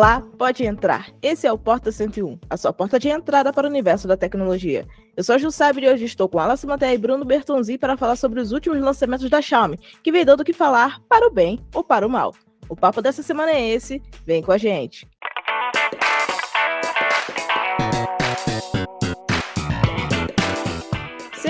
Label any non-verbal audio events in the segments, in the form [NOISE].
Olá, pode entrar. Esse é o Porta 101, a sua porta de entrada para o universo da tecnologia. Eu sou a Jussaber e hoje estou com Alice Maté e Bruno Bertonzi para falar sobre os últimos lançamentos da Xiaomi, que vem dando o que falar para o bem ou para o mal. O papo dessa semana é esse, vem com a gente.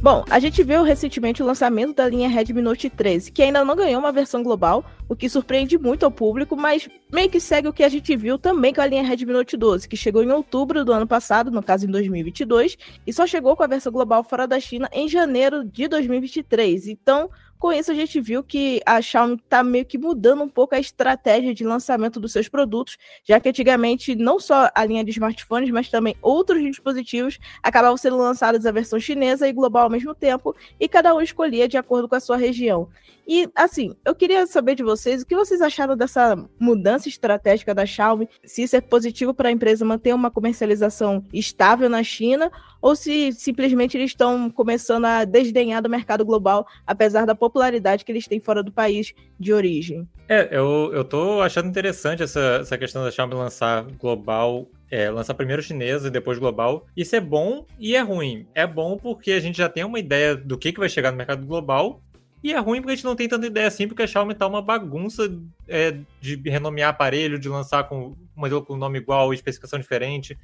Bom, a gente viu recentemente o lançamento da linha Redmi Note 13, que ainda não ganhou uma versão global, o que surpreende muito ao público, mas meio que segue o que a gente viu também com a linha Redmi Note 12, que chegou em outubro do ano passado, no caso em 2022, e só chegou com a versão global fora da China em janeiro de 2023. Então, com isso, a gente viu que a Xiaomi está meio que mudando um pouco a estratégia de lançamento dos seus produtos, já que antigamente não só a linha de smartphones, mas também outros dispositivos acabavam sendo lançados a versão chinesa e global ao mesmo tempo, e cada um escolhia de acordo com a sua região. E, assim, eu queria saber de vocês o que vocês acharam dessa mudança estratégica da Xiaomi, se isso é positivo para a empresa manter uma comercialização estável na China, ou se simplesmente eles estão começando a desdenhar do mercado global, apesar da popularidade que eles têm fora do país de origem. É, eu, eu tô achando interessante essa, essa questão da Xiaomi lançar global é, lançar primeiro chinesa e depois global. Isso é bom e é ruim. É bom porque a gente já tem uma ideia do que, que vai chegar no mercado global, e é ruim porque a gente não tem tanta ideia assim, porque a Xiaomi tá uma bagunça é, de renomear aparelho, de lançar com um modelo com nome igual, especificação diferente.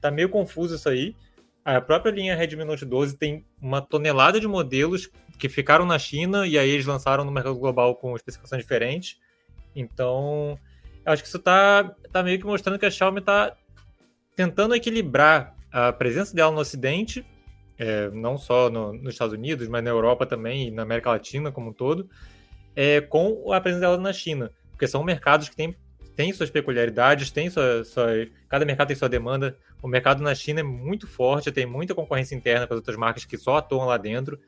Tá meio confuso isso aí. A própria linha Redmi Note 12 tem uma tonelada de modelos que ficaram na China e aí eles lançaram no mercado global com especificação diferente. Então, acho que isso tá, tá meio que mostrando que a Xiaomi tá tentando equilibrar a presença dela no Ocidente é, não só no, nos Estados Unidos, mas na Europa também e na América Latina como um todo, é, com a presença dela na China, porque são mercados que têm, têm suas peculiaridades, têm sua, sua, cada mercado tem sua demanda. O mercado na China é muito forte, tem muita concorrência interna com as outras marcas que só atuam lá dentro.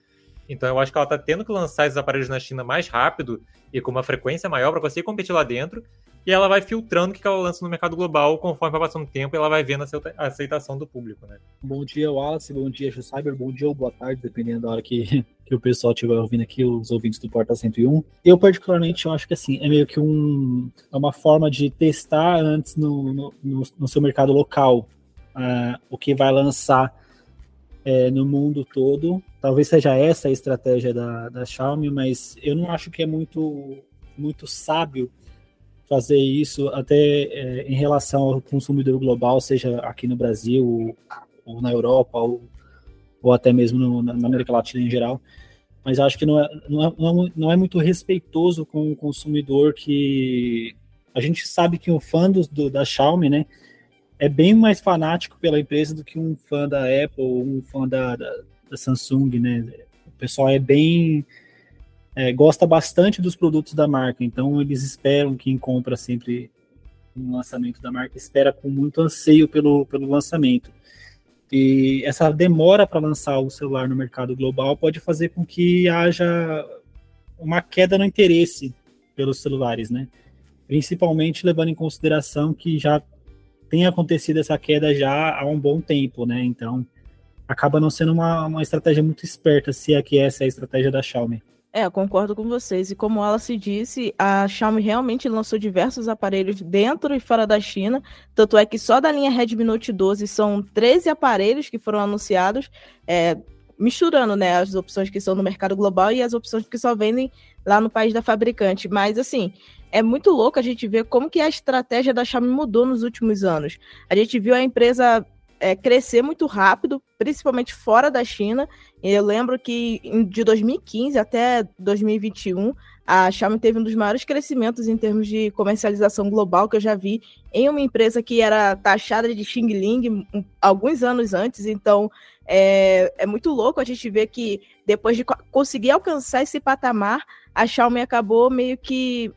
Então eu acho que ela está tendo que lançar esses aparelhos na China mais rápido e com uma frequência maior para conseguir competir lá dentro e ela vai filtrando o que ela lança no mercado global conforme vai passando o tempo e ela vai vendo a aceitação do público, né? Bom dia, Wallace, bom dia, Cyber, bom dia ou boa tarde, dependendo da hora que, [LAUGHS] que o pessoal estiver ouvindo aqui, os ouvintes do Porta 101. Eu, particularmente, eu acho que assim, é meio que um, é uma forma de testar antes no, no, no, no seu mercado local uh, o que vai lançar é, no mundo todo. Talvez seja essa a estratégia da, da Xiaomi, mas eu não acho que é muito, muito sábio fazer isso até é, em relação ao consumidor global, seja aqui no Brasil, ou, ou na Europa, ou, ou até mesmo no, na América Latina em geral. Mas acho que não é, não é, não é muito respeitoso com o consumidor que a gente sabe que o fã do, do, da Xiaomi, né, é bem mais fanático pela empresa do que um fã da Apple ou um fã da, da, da Samsung, né? O pessoal é bem é, gosta bastante dos produtos da marca, então eles esperam quem compra sempre um lançamento da marca espera com muito anseio pelo, pelo lançamento. E essa demora para lançar o celular no mercado global pode fazer com que haja uma queda no interesse pelos celulares, né? Principalmente levando em consideração que já tem acontecido essa queda já há um bom tempo, né? Então acaba não sendo uma, uma estratégia muito esperta, se é que essa é a estratégia da Xiaomi. É, eu concordo com vocês. E como ela se disse, a Xiaomi realmente lançou diversos aparelhos dentro e fora da China. Tanto é que só da linha Redmi Note 12 são 13 aparelhos que foram anunciados, é, misturando né, as opções que são no mercado global e as opções que só vendem lá no país da fabricante. Mas assim, é muito louco a gente ver como que a estratégia da Xiaomi mudou nos últimos anos. A gente viu a empresa é, crescer muito rápido, principalmente fora da China. Eu lembro que de 2015 até 2021, a Xiaomi teve um dos maiores crescimentos em termos de comercialização global que eu já vi em uma empresa que era taxada de Xing Ling alguns anos antes. Então, é, é muito louco a gente ver que depois de conseguir alcançar esse patamar, a Xiaomi acabou meio que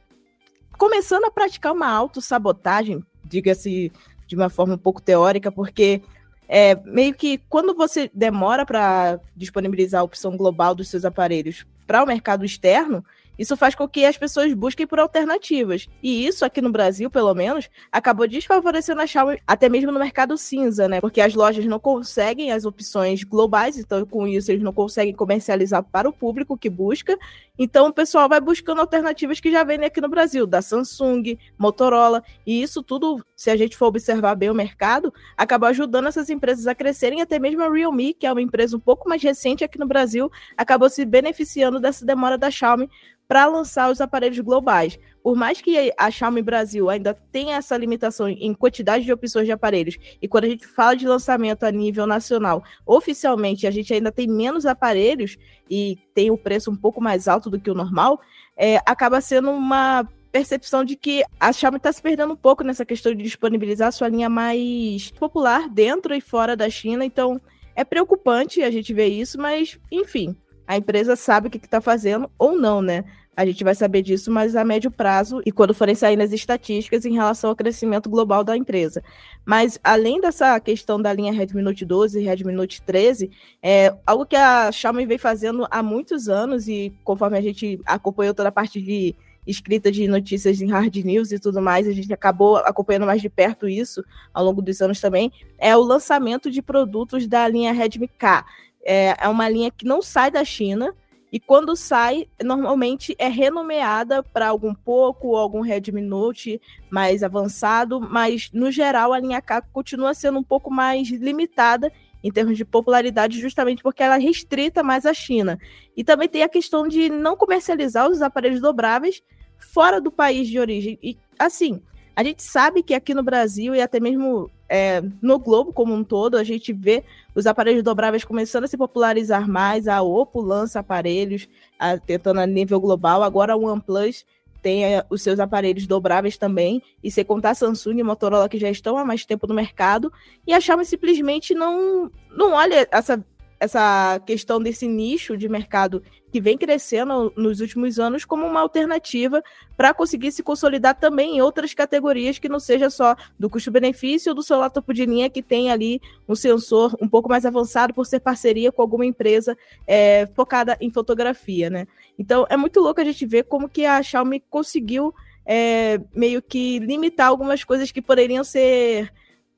começando a praticar uma autossabotagem, diga-se de uma forma um pouco teórica, porque é meio que quando você demora para disponibilizar a opção global dos seus aparelhos para o mercado externo, isso faz com que as pessoas busquem por alternativas. E isso, aqui no Brasil, pelo menos, acabou desfavorecendo a Xiaomi até mesmo no mercado cinza, né? Porque as lojas não conseguem as opções globais, então com isso eles não conseguem comercializar para o público que busca. Então o pessoal vai buscando alternativas que já vendem aqui no Brasil, da Samsung, Motorola, e isso tudo, se a gente for observar bem o mercado, acaba ajudando essas empresas a crescerem, até mesmo a Realme, que é uma empresa um pouco mais recente aqui no Brasil, acabou se beneficiando dessa demora da Xiaomi para lançar os aparelhos globais. Por mais que a Xiaomi Brasil ainda tenha essa limitação em quantidade de opções de aparelhos, e quando a gente fala de lançamento a nível nacional, oficialmente a gente ainda tem menos aparelhos e tem o preço um pouco mais alto do que o normal, é, acaba sendo uma percepção de que a Xiaomi está se perdendo um pouco nessa questão de disponibilizar sua linha mais popular dentro e fora da China. Então, é preocupante a gente ver isso, mas, enfim, a empresa sabe o que está fazendo ou não, né? A gente vai saber disso, mas a médio prazo e quando forem saindo as estatísticas em relação ao crescimento global da empresa. Mas além dessa questão da linha Redmi Note 12 e Note 13, é algo que a Xiaomi vem fazendo há muitos anos e conforme a gente acompanhou toda a parte de escrita de notícias em hard news e tudo mais, a gente acabou acompanhando mais de perto isso ao longo dos anos também, é o lançamento de produtos da linha Redmi K. É, é uma linha que não sai da China, e quando sai, normalmente é renomeada para algum pouco ou algum Redmi Note mais avançado, mas no geral a linha K continua sendo um pouco mais limitada em termos de popularidade, justamente porque ela é restrita mais à China. E também tem a questão de não comercializar os aparelhos dobráveis fora do país de origem. E assim, a gente sabe que aqui no Brasil e até mesmo é, no globo como um todo, a gente vê os aparelhos dobráveis começando a se popularizar mais. A Oppo lança aparelhos a, tentando a nível global. Agora o OnePlus tem é, os seus aparelhos dobráveis também. E sem contar a Samsung e Motorola que já estão há mais tempo no mercado. E a Xiaomi simplesmente não, não olha essa essa questão desse nicho de mercado que vem crescendo nos últimos anos como uma alternativa para conseguir se consolidar também em outras categorias que não seja só do custo-benefício ou do celular topo de linha que tem ali um sensor um pouco mais avançado por ser parceria com alguma empresa é, focada em fotografia, né? Então é muito louco a gente ver como que a Xiaomi conseguiu é, meio que limitar algumas coisas que poderiam ser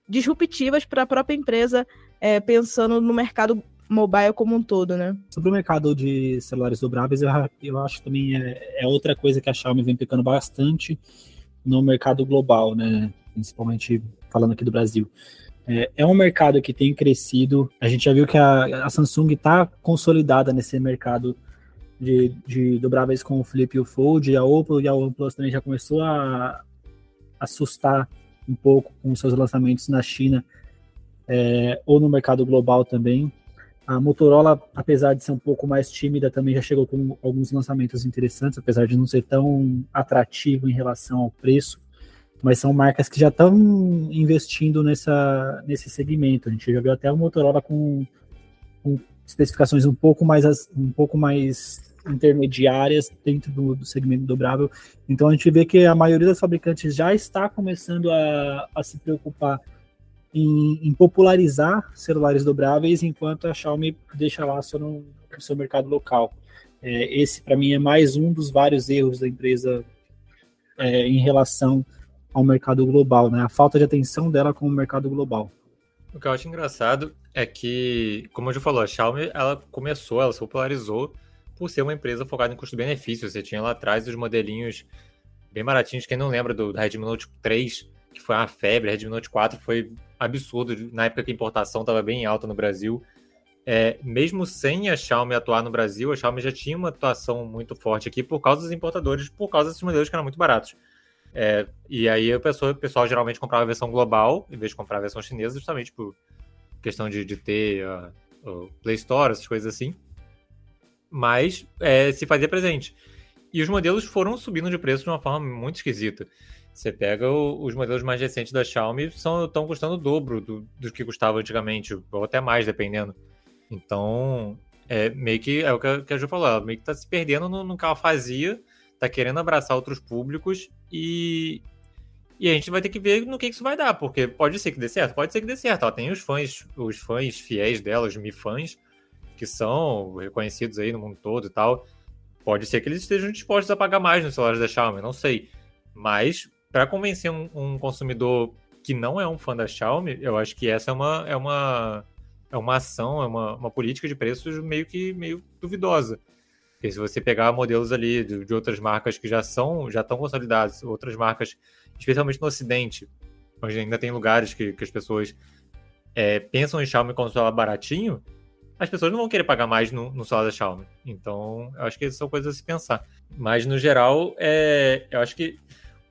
disruptivas para a própria empresa é, pensando no mercado mobile como um todo, né? Sobre o mercado de celulares dobráveis, eu, eu acho também é, é, outra coisa que a Xiaomi vem pecando bastante no mercado global, né? Principalmente falando aqui do Brasil. É, é um mercado que tem crescido. A gente já viu que a, a Samsung está consolidada nesse mercado de, de dobráveis com o Flip e o Fold. A Oppo e a OnePlus também já começou a assustar um pouco com seus lançamentos na China é, ou no mercado global também. A Motorola, apesar de ser um pouco mais tímida, também já chegou com alguns lançamentos interessantes, apesar de não ser tão atrativo em relação ao preço. Mas são marcas que já estão investindo nessa, nesse segmento. A gente já viu até a Motorola com, com especificações um pouco mais, um pouco mais intermediárias dentro do, do, segmento dobrável. Então a gente vê que a maioria dos fabricantes já está começando a, a se preocupar em, em, popularizar celulares dobráveis, enquanto a Xiaomi deixa lá só no, seu mercado local. É, esse, para mim, é mais um dos vários erros da empresa é, em relação ao mercado global, né? A falta de atenção dela com o mercado global. O que eu acho engraçado é que, como eu já falou, a Xiaomi ela começou, ela se popularizou por ser uma empresa focada em custo-benefício. Você tinha lá atrás os modelinhos bem baratinhos. Quem não lembra do, do Redmi Note 3, que foi uma febre, Redmi Note 4 foi absurdo na época que a importação estava bem alta no Brasil. É, mesmo sem a Xiaomi atuar no Brasil, a Xiaomi já tinha uma atuação muito forte aqui por causa dos importadores, por causa desses modelos que eram muito baratos. É, e aí a pessoa, o pessoal geralmente comprava a versão global, em vez de comprar a versão chinesa, justamente por questão de, de ter uh, o Play Store, essas coisas assim. Mas é, se fazia presente. E os modelos foram subindo de preço de uma forma muito esquisita. Você pega o, os modelos mais recentes da Xiaomi, estão custando o dobro do, do que custava antigamente, ou até mais, dependendo. Então, é meio que é o que a, que a Ju falou, ela meio que tá se perdendo no, no que ela fazia, tá querendo abraçar outros públicos e, e a gente vai ter que ver no que isso vai dar, porque pode ser que dê certo, pode ser que dê certo. Ó, tem os fãs, os fãs fiéis dela, os Mi fãs, que são reconhecidos aí no mundo todo e tal. Pode ser que eles estejam dispostos a pagar mais nos celulares da Xiaomi, não sei. Mas para convencer um, um, consumidor que não é um fã da Xiaomi, eu acho que essa é uma, é uma, é uma ação, é uma, uma política de preços meio que meio duvidosa. Porque se você pegar modelos ali de, de outras marcas que já são, já estão consolidadas, outras marcas, especialmente no Ocidente, onde ainda tem lugares que, que as pessoas é, pensam em Xiaomi como celular baratinho, as pessoas não vão querer pagar mais no, no celular da Xiaomi. Então, eu acho que são coisas a se pensar. Mas, no geral, é, eu acho que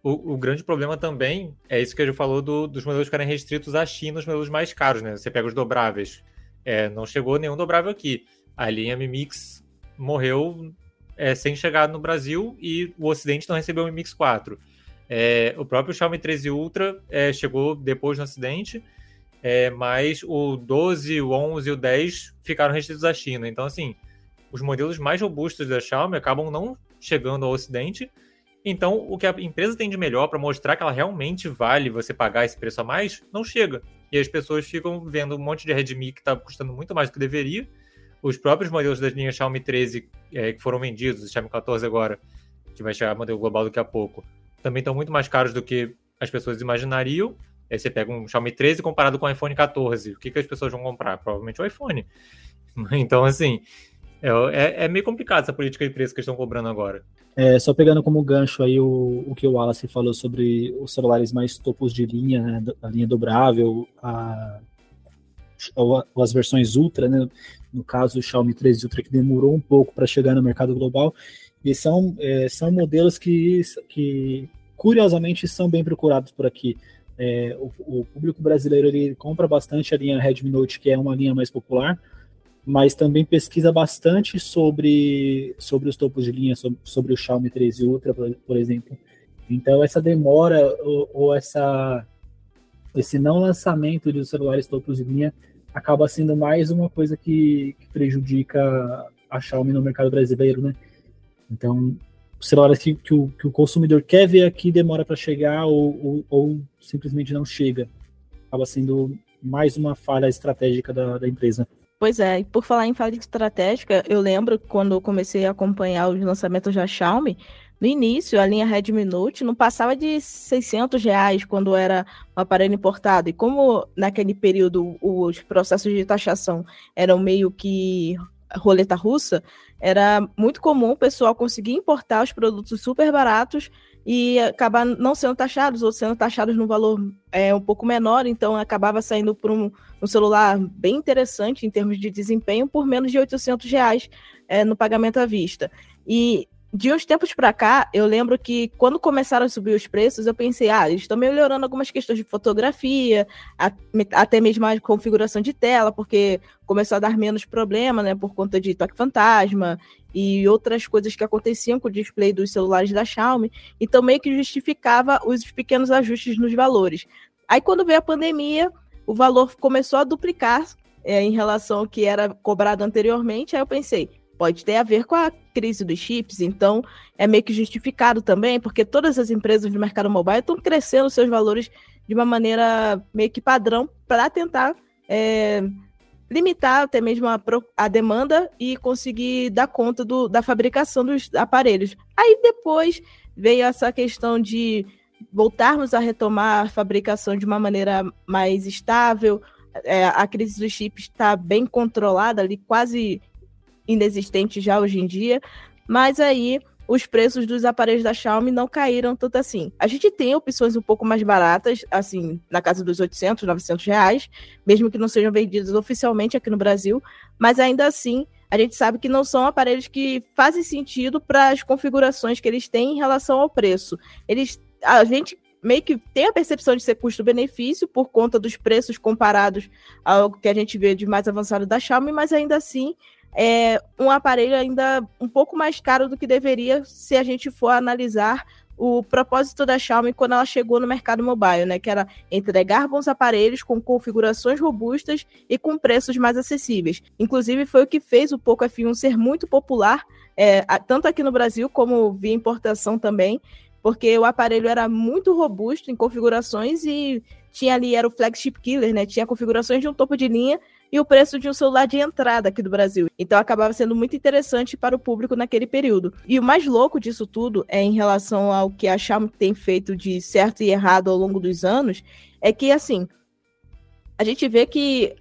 o, o, grande problema também é isso que a gente falou do, dos modelos ficarem restritos à China, os modelos mais caros, né? Você pega os dobráveis. É, não chegou nenhum dobrável aqui. A linha Mi Mix morreu é, sem chegar no Brasil e o Ocidente não recebeu o Mi Mix 4. É, o próprio Xiaomi 13 Ultra é, chegou depois no Ocidente, é, mas o 12, o 11 e o 10 ficaram restritos à China. Então, assim, os modelos mais robustos da Xiaomi acabam não chegando ao Ocidente então, o que a empresa tem de melhor para mostrar que ela realmente vale você pagar esse preço a mais, não chega. E as pessoas ficam vendo um monte de Redmi que está custando muito mais do que deveria. Os próprios modelos das linhas Xiaomi 13 é, que foram vendidos, o Xiaomi 14 agora, que vai chegar modelo global daqui a pouco, também estão muito mais caros do que as pessoas imaginariam. Aí você pega um Xiaomi 13 comparado com o iPhone 14. O que, que as pessoas vão comprar? Provavelmente o iPhone. [LAUGHS] Então, assim, é, é, é meio complicado essa política de preço que estão cobrando agora. É, só pegando como gancho aí o, o que o Wallace falou sobre os celulares mais topos de linha, né, a linha dobrável, a, as versões Ultra, né, no caso o Xiaomi 13 Ultra, que demorou um pouco para chegar no mercado global, e são, é, são modelos que, que, curiosamente, são bem procurados por aqui. É, o, o, público brasileiro ele compra bastante a linha Redmi Note, que é uma linha mais popular, mas também pesquisa bastante sobre, sobre os topos de linha, sobre, sobre o Xiaomi 13 Ultra, por, por exemplo. Então, essa demora ou, ou, essa, esse não lançamento de celulares topos de linha acaba sendo mais uma coisa que, que prejudica a Xiaomi no mercado brasileiro, né? Então, celulares que, que, o, que o consumidor quer ver aqui demora para chegar ou, ou, ou, simplesmente não chega. Acaba sendo mais uma falha estratégica da, da empresa. Pois é, e por falar em falha estratégica, eu lembro quando eu comecei a acompanhar os lançamentos da Xiaomi, no início, a linha Redmi Note não passava de 600 reais quando era um aparelho importado. E como naquele período os processos de taxação eram meio que roleta russa, era muito comum o pessoal conseguir importar os produtos super baratos e acabar não sendo taxados ou sendo taxados no valor é, um pouco menor, então acabava saindo por um, um, celular bem interessante em termos de desempenho por menos de 800 reais é, no pagamento à vista. E de uns tempos para cá, eu lembro que quando começaram a subir os preços, eu pensei, ah, eles estão melhorando algumas questões de fotografia, até mesmo a configuração de tela, porque começou a dar menos problema, né, por conta de toque fantasma e outras coisas que aconteciam com o display dos celulares da Xiaomi, então meio que justificava os pequenos ajustes nos valores. Aí quando veio a pandemia, o valor começou a duplicar é, em relação ao que era cobrado anteriormente, aí eu pensei, pode ter a ver com a crise dos chips, então é meio que justificado também, porque todas as empresas do mercado mobile estão crescendo seus valores de uma maneira meio que padrão para tentar é, limitar até mesmo a, a, demanda e conseguir dar conta do, da fabricação dos aparelhos. Aí depois veio essa questão de voltarmos a retomar a fabricação de uma maneira mais estável. É, a crise dos chips está bem controlada ali, quase inexistente já hoje em dia, mas aí os preços dos aparelhos da Xiaomi não caíram tanto assim. A gente tem opções um pouco mais baratas, assim, na casa dos 800, 900 reais, mesmo que não sejam vendidos oficialmente aqui no Brasil, mas ainda assim a gente sabe que não são aparelhos que fazem sentido para as configurações que eles têm em relação ao preço. Eles, a gente meio que tem a percepção de ser custo-benefício por conta dos preços comparados ao que a gente vê de mais avançado da Xiaomi, mas ainda assim é um aparelho ainda um pouco mais caro do que deveria se a gente for analisar o propósito da Xiaomi quando ela chegou no mercado mobile, né? Que era entregar bons aparelhos com configurações robustas e com preços mais acessíveis. Inclusive, foi o que fez o Poco F1 ser muito popular, é, tanto aqui no Brasil como via importação também, porque o aparelho era muito robusto em configurações e tinha ali, era o flagship killer, né? Tinha configurações de um topo de linha e o preço de um celular de entrada aqui do Brasil. Então acabava sendo muito interessante para o público naquele período. E o mais louco disso tudo é em relação ao que a Xiaomi tem feito de certo e errado ao longo dos anos, é que assim, a gente vê que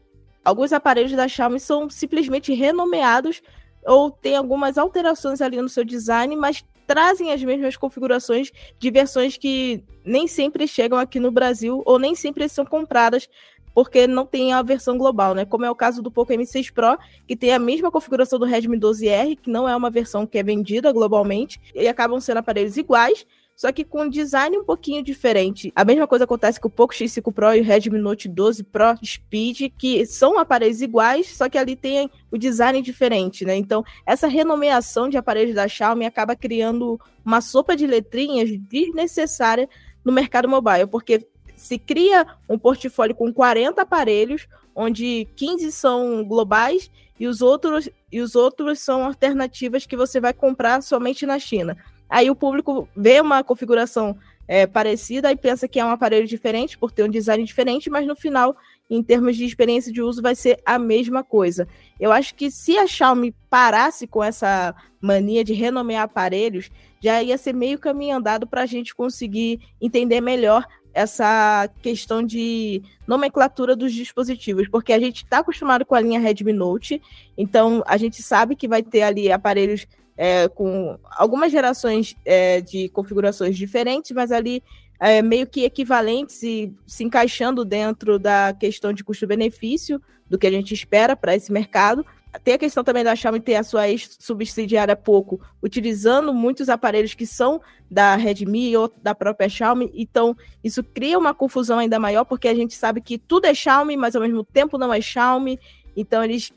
alguns aparelhos da Xiaomi são simplesmente renomeados ou tem algumas alterações ali no seu design, mas trazem as mesmas configurações de versões que nem sempre chegam aqui no Brasil ou nem sempre são compradas porque não tem a versão global, né? Como é o caso do Poco M6 Pro, que tem a mesma configuração do Redmi 12R, que não é uma versão que é vendida globalmente, e acabam sendo aparelhos iguais, só que com um design um pouquinho diferente. A mesma coisa acontece com o Poco X5 Pro e o Redmi Note 12 Pro Speed, que são aparelhos iguais, só que ali tem o design diferente, né? Então, essa renomeação de aparelhos da Xiaomi acaba criando uma sopa de letrinhas desnecessária no mercado mobile, porque se cria um portfólio com 40 aparelhos, onde 15 são globais e os outros, e os outros são alternativas que você vai comprar somente na China. Aí o público vê uma configuração é, parecida e pensa que é um aparelho diferente por ter um design diferente, mas no final, em termos de experiência de uso, vai ser a mesma coisa. Eu acho que se a Xiaomi parasse com essa mania de renomear aparelhos, já ia ser meio caminho andado para a gente conseguir entender melhor essa questão de nomenclatura dos dispositivos, porque a gente está acostumado com a linha Redmi Note, então a gente sabe que vai ter ali aparelhos é, com algumas gerações é, de configurações diferentes, mas ali é, meio que equivalentes e se encaixando dentro da questão de custo-benefício do que a gente espera para esse mercado. Tem a questão também da Xiaomi ter a sua ex-subsidiária pouco, utilizando muitos aparelhos que são da Redmi ou da própria Xiaomi, então isso cria uma confusão ainda maior, porque a gente sabe que tudo é Xiaomi, mas ao mesmo tempo não é Xiaomi, então eles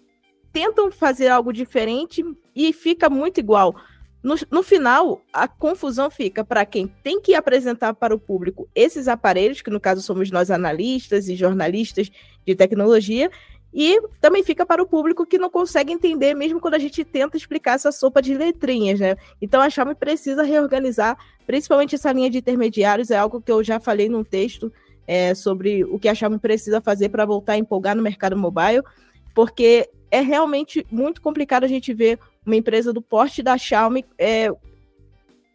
tentam fazer algo diferente e fica muito igual. No, no final, a confusão fica para quem tem que apresentar para o público esses aparelhos, que no caso somos nós analistas e jornalistas de tecnologia, e também fica para o público que não consegue entender, mesmo quando a gente tenta explicar essa sopa de letrinhas, né? Então a Xiaomi precisa reorganizar, principalmente essa linha de intermediários, é algo que eu já falei num texto é, sobre o que a Xiaomi precisa fazer para voltar a empolgar no mercado mobile, porque é realmente muito complicado a gente ver uma empresa do porte da Xiaomi é,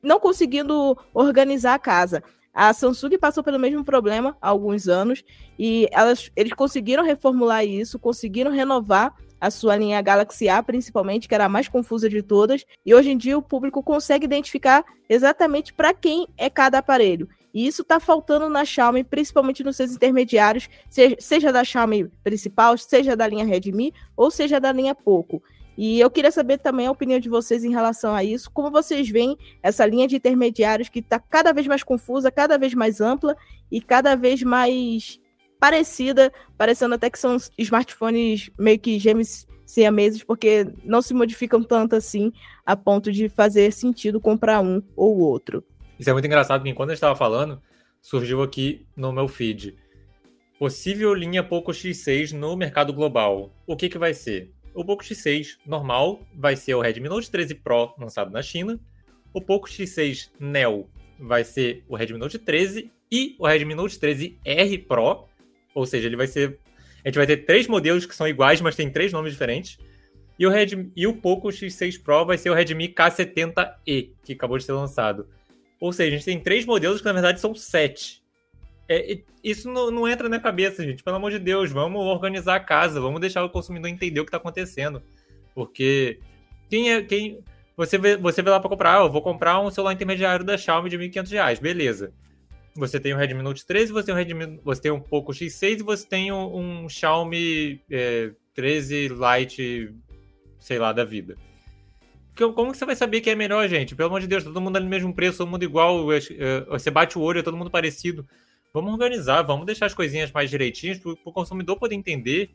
não conseguindo organizar a casa. A Samsung passou pelo mesmo problema há alguns anos e elas, eles conseguiram reformular isso, conseguiram renovar a sua linha Galaxy A, principalmente, que era a mais confusa de todas. E hoje em dia o público consegue identificar exatamente para quem é cada aparelho. E isso está faltando na Xiaomi, principalmente nos seus intermediários, seja, seja da Xiaomi principal, seja da linha Redmi ou seja da linha Poco. E eu queria saber também a opinião de vocês em relação a isso. Como vocês veem essa linha de intermediários que está cada vez mais confusa, cada vez mais ampla e cada vez mais parecida, parecendo até que são smartphones meio que gêmeos siameses, porque não se modificam tanto assim a ponto de fazer sentido comprar um ou outro. Isso é muito engraçado, porque enquanto eu estava falando, surgiu aqui no meu feed. Possível linha Poco X6 no mercado global. O que, que vai ser? O Poco X6 normal vai ser o Redmi Note 13 Pro lançado na China. O Poco X6 Neo vai ser o Redmi Note 13 e o Redmi Note 13R Pro. Ou seja, ele vai ser. A gente vai ter três modelos que são iguais, mas tem três nomes diferentes. E o, Redmi, e o Poco X6 Pro vai ser o Redmi K70e, que acabou de ser lançado. Ou seja, a gente tem três modelos que na verdade são sete. É, isso não, não, entra na cabeça, gente. Pelo amor de Deus, vamos organizar a casa, vamos deixar o consumidor entender o que está acontecendo. Porque quem é. Quem, você, vê, você vê lá para comprar, ah, eu vou comprar um celular intermediário da Xiaomi de R$ 1.500, beleza. Você tem o Redmi Note 13, você tem um, Redmi, você tem um Poco X6 e você tem um, um Xiaomi é, 13 Lite, sei lá, da vida. Como que você vai saber que é melhor, gente? Pelo amor de Deus, todo mundo ali no mesmo preço, todo mundo igual, é, você bate o olho, é todo mundo parecido. Vamos organizar, vamos deixar as coisinhas mais direitinhas para o consumidor poder entender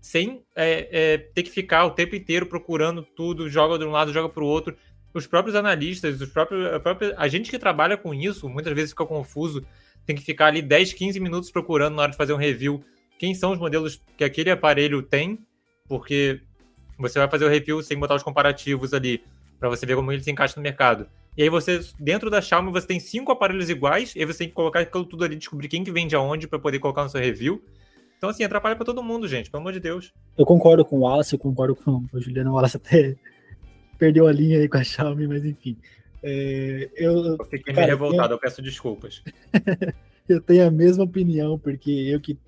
sem é, é, ter que ficar o tempo inteiro procurando tudo, joga de um lado, joga para o outro. Os próprios analistas, os próprios, a, própria, a gente que trabalha com isso, muitas vezes fica confuso, tem que ficar ali 10, 15 minutos procurando na hora de fazer um review quem são os modelos que aquele aparelho tem, porque você vai fazer o review sem botar os comparativos ali, para você ver como ele se encaixa no mercado. E aí você, dentro da Xiaomi, você tem cinco aparelhos iguais, e aí você tem que colocar aquilo tudo ali, descobrir quem que vende aonde para poder colocar no seu review. Então, assim, atrapalha para todo mundo, gente, pelo amor de Deus. Eu concordo com o Wallace, eu concordo com o Juliano. O Wallace até [LAUGHS] perdeu a linha aí com a Xiaomi, mas enfim. É, eu, eu fiquei meio revoltado, eu... eu peço desculpas. [LAUGHS] eu tenho a mesma opinião, porque eu que,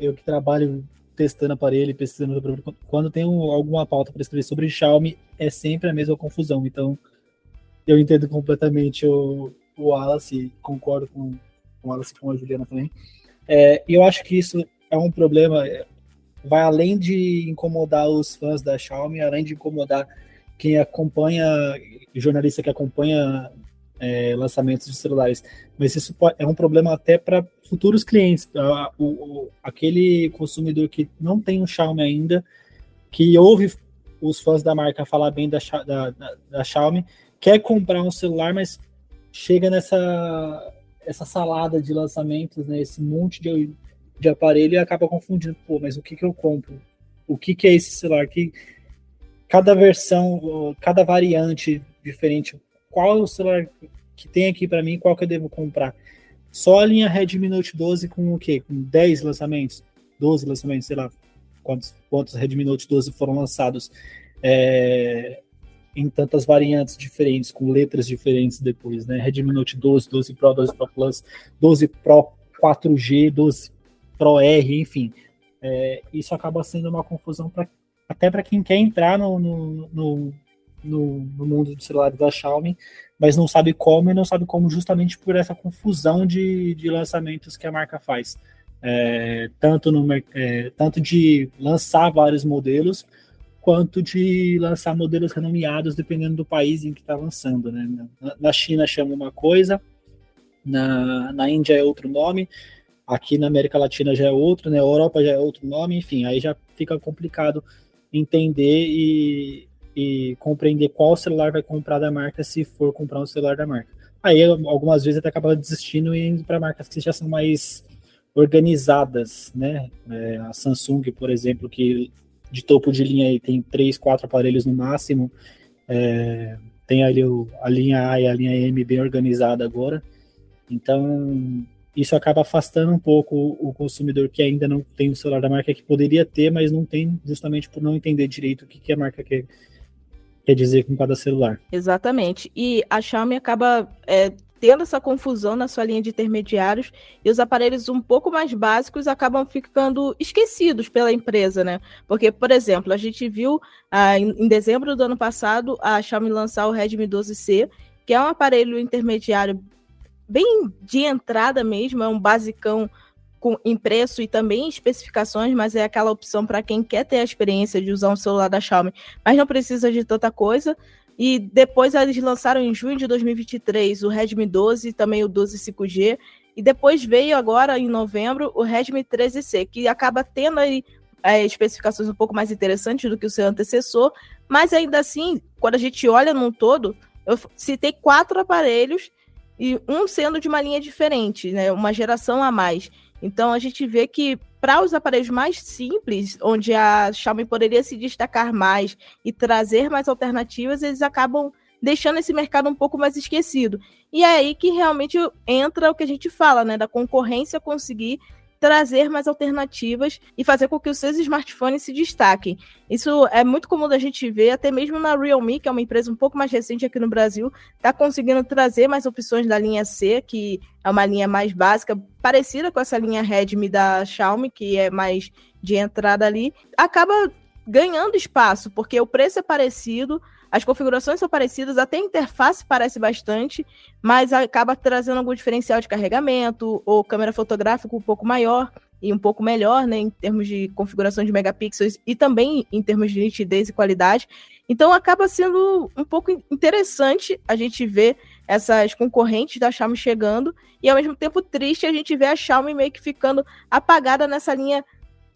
eu que trabalho testando aparelho, pesquisando quando tem alguma pauta para escrever sobre Xiaomi, é sempre a mesma confusão. Então, eu entendo completamente o, o Wallace, concordo com, com o Wallace com a Juliana também. É, eu acho que isso é um problema, é, vai além de incomodar os fãs da Xiaomi, além de incomodar quem acompanha, jornalista que acompanha é, lançamentos de celulares, mas isso é um problema até para futuros clientes, o, o, aquele consumidor que não tem um Xiaomi ainda, que ouve os fãs da marca falar bem da, da, da, da Xiaomi, quer comprar um celular, mas chega nessa essa salada de lançamentos, né, esse monte de, de aparelho e acaba confundindo, pô, mas o que que eu compro? O que que é esse celular? Que cada versão, cada variante diferente, qual é o celular que tem aqui para mim, qual que eu devo comprar? Só a linha Redmi Note 12 com o quê? Com 10 lançamentos? 12 lançamentos, sei lá quantos, quantos Redmi Note 12 foram lançados é, em tantas variantes diferentes, com letras diferentes depois, né? Redmi Note 12, 12 Pro, 12 Pro Plus, 12 Pro 4G, 12 Pro R, enfim. É, isso acaba sendo uma confusão pra, até para quem quer entrar no, no, no, no, mundo do celular da Xiaomi, mas não sabe como e não sabe como justamente por essa confusão de, de lançamentos que a marca faz. É, tanto, no, é, tanto de lançar vários modelos, quanto de lançar modelos renomeados dependendo do país em que está lançando. Né? Na, na, China chama uma coisa, na, na Índia é outro nome, aqui na América Latina já é outro, né? Europa já é outro nome, enfim, aí já fica complicado entender e, e compreender qual celular vai comprar da marca se for comprar um celular da marca. Aí algumas vezes até acaba desistindo e indo para marcas que já são mais organizadas, né? É, a Samsung, por exemplo, que de topo de linha aí tem três, quatro aparelhos no máximo. É, tem ali o, a linha A e a linha M bem organizada agora. Então, isso acaba afastando um pouco o consumidor que ainda não tem o celular da marca que poderia ter, mas não tem, justamente por não entender direito o que, que a marca quer, quer dizer com cada celular. Exatamente. E a Xiaomi acaba é, tendo essa confusão na sua linha de intermediários e os aparelhos um pouco mais básicos acabam ficando esquecidos pela empresa, né? Porque, por exemplo, a gente viu ah, em, em dezembro do ano passado a Xiaomi lançar o Redmi 12C, que é um aparelho intermediário bem de entrada mesmo, é um basicão com, em preço e também especificações, mas é aquela opção para quem quer ter a experiência de usar um celular da Xiaomi, mas não precisa de tanta coisa. E depois eles lançaram em junho de 2023 o Redmi 12 e também o 12 5G. E depois veio agora, em novembro, o Redmi 13C, que acaba tendo aí é, especificações um pouco mais interessantes do que o seu antecessor, mas ainda assim, quando a gente olha num todo, eu citei quatro aparelhos e um sendo de uma linha diferente, né, uma geração a mais. Então a gente vê que para os aparelhos mais simples, onde a Xiaomi poderia se destacar mais e trazer mais alternativas, eles acabam deixando esse mercado um pouco mais esquecido. E é aí que realmente entra o que a gente fala, né, da concorrência conseguir trazer mais alternativas e fazer com que os seus smartphones se destaquem. Isso é muito comum da gente ver, até mesmo na Realme, que é uma empresa um pouco mais recente aqui no Brasil, está conseguindo trazer mais opções da linha C, que é uma linha mais básica, parecida com essa linha Redmi da Xiaomi, que é mais de entrada ali, acaba ganhando espaço, porque o preço é parecido, as configurações são parecidas, até a interface parece bastante, mas acaba trazendo algum diferencial de carregamento ou câmera fotográfica um pouco maior e um pouco melhor, né, em termos de configuração de megapixels e também em termos de nitidez e qualidade. Então acaba sendo um pouco interessante a gente ver essas concorrentes da Xiaomi chegando e ao mesmo tempo triste a gente ver a Xiaomi meio que ficando apagada nessa linha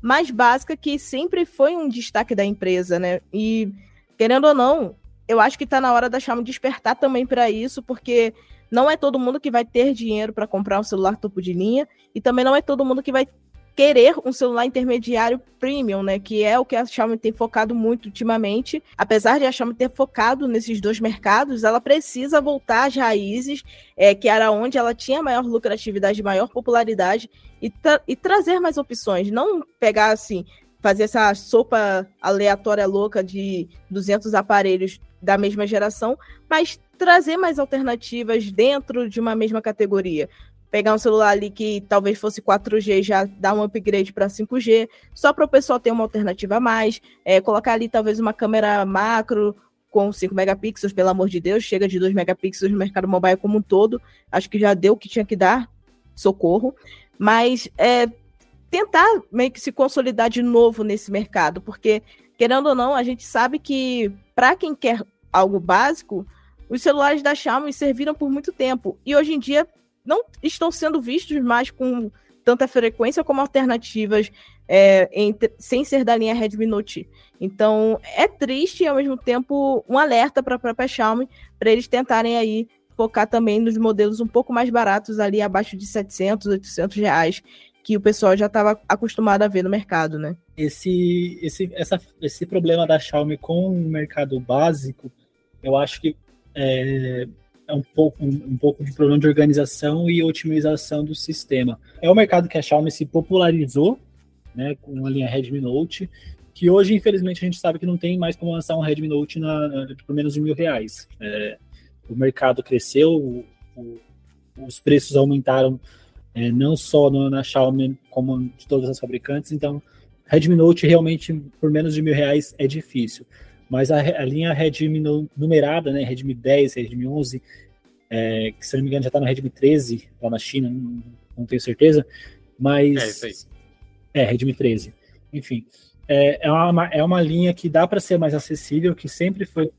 mais básica que sempre foi um destaque da empresa, né? E querendo ou não, eu acho que está na hora da Xiaomi despertar também para isso, porque não é todo mundo que vai ter dinheiro para comprar um celular topo de linha e também não é todo mundo que vai querer um celular intermediário premium, né? Que é o que a Xiaomi tem focado muito ultimamente. Apesar de a Xiaomi ter focado nesses dois mercados, ela precisa voltar às raízes, é, que era onde ela tinha maior lucratividade, maior popularidade, e, tra e trazer mais opções. Não pegar assim, fazer essa sopa aleatória louca de 200 aparelhos da mesma geração, mas trazer mais alternativas dentro de uma mesma categoria. Pegar um celular ali que talvez fosse 4G já dar um upgrade para 5G, só para o pessoal ter uma alternativa a mais, é, colocar ali talvez uma câmera macro com 5 megapixels, pelo amor de Deus, chega de 2 megapixels no mercado mobile como um todo, acho que já deu o que tinha que dar, socorro, mas é, tentar meio que se consolidar de novo nesse mercado, porque querendo ou não, a gente sabe que para quem quer algo básico, os celulares da Xiaomi serviram por muito tempo e hoje em dia não estão sendo vistos mais com tanta frequência como alternativas é, entre, sem ser da linha Redmi Note. Então é triste e ao mesmo tempo um alerta para a própria Xiaomi para eles tentarem aí focar também nos modelos um pouco mais baratos ali abaixo de 700, 800 reais que o pessoal já estava acostumado a ver no mercado, né? Esse, esse, essa, esse problema da Xiaomi com o mercado básico, eu acho que é, é um pouco, um, um, pouco de problema de organização e otimização do sistema. É um mercado que a Xiaomi se popularizou, né, com a linha Redmi Note, que hoje, infelizmente, a gente sabe que não tem mais como lançar um Redmi Note na, na, por menos de mil reais. É, o mercado cresceu, o, o, os preços aumentaram é, não só no, na Xiaomi, como de todas as fabricantes, então Redmi Note realmente por menos de mil reais é difícil mas a, a linha Redmi numerada, né, Redmi 10, Redmi 11, é, que se não me engano já está no Redmi 13 lá na China, não, não tenho certeza, mas... É, isso aí. É, Redmi 13. Enfim, é, é, uma, é uma linha que dá para ser mais acessível, que sempre foi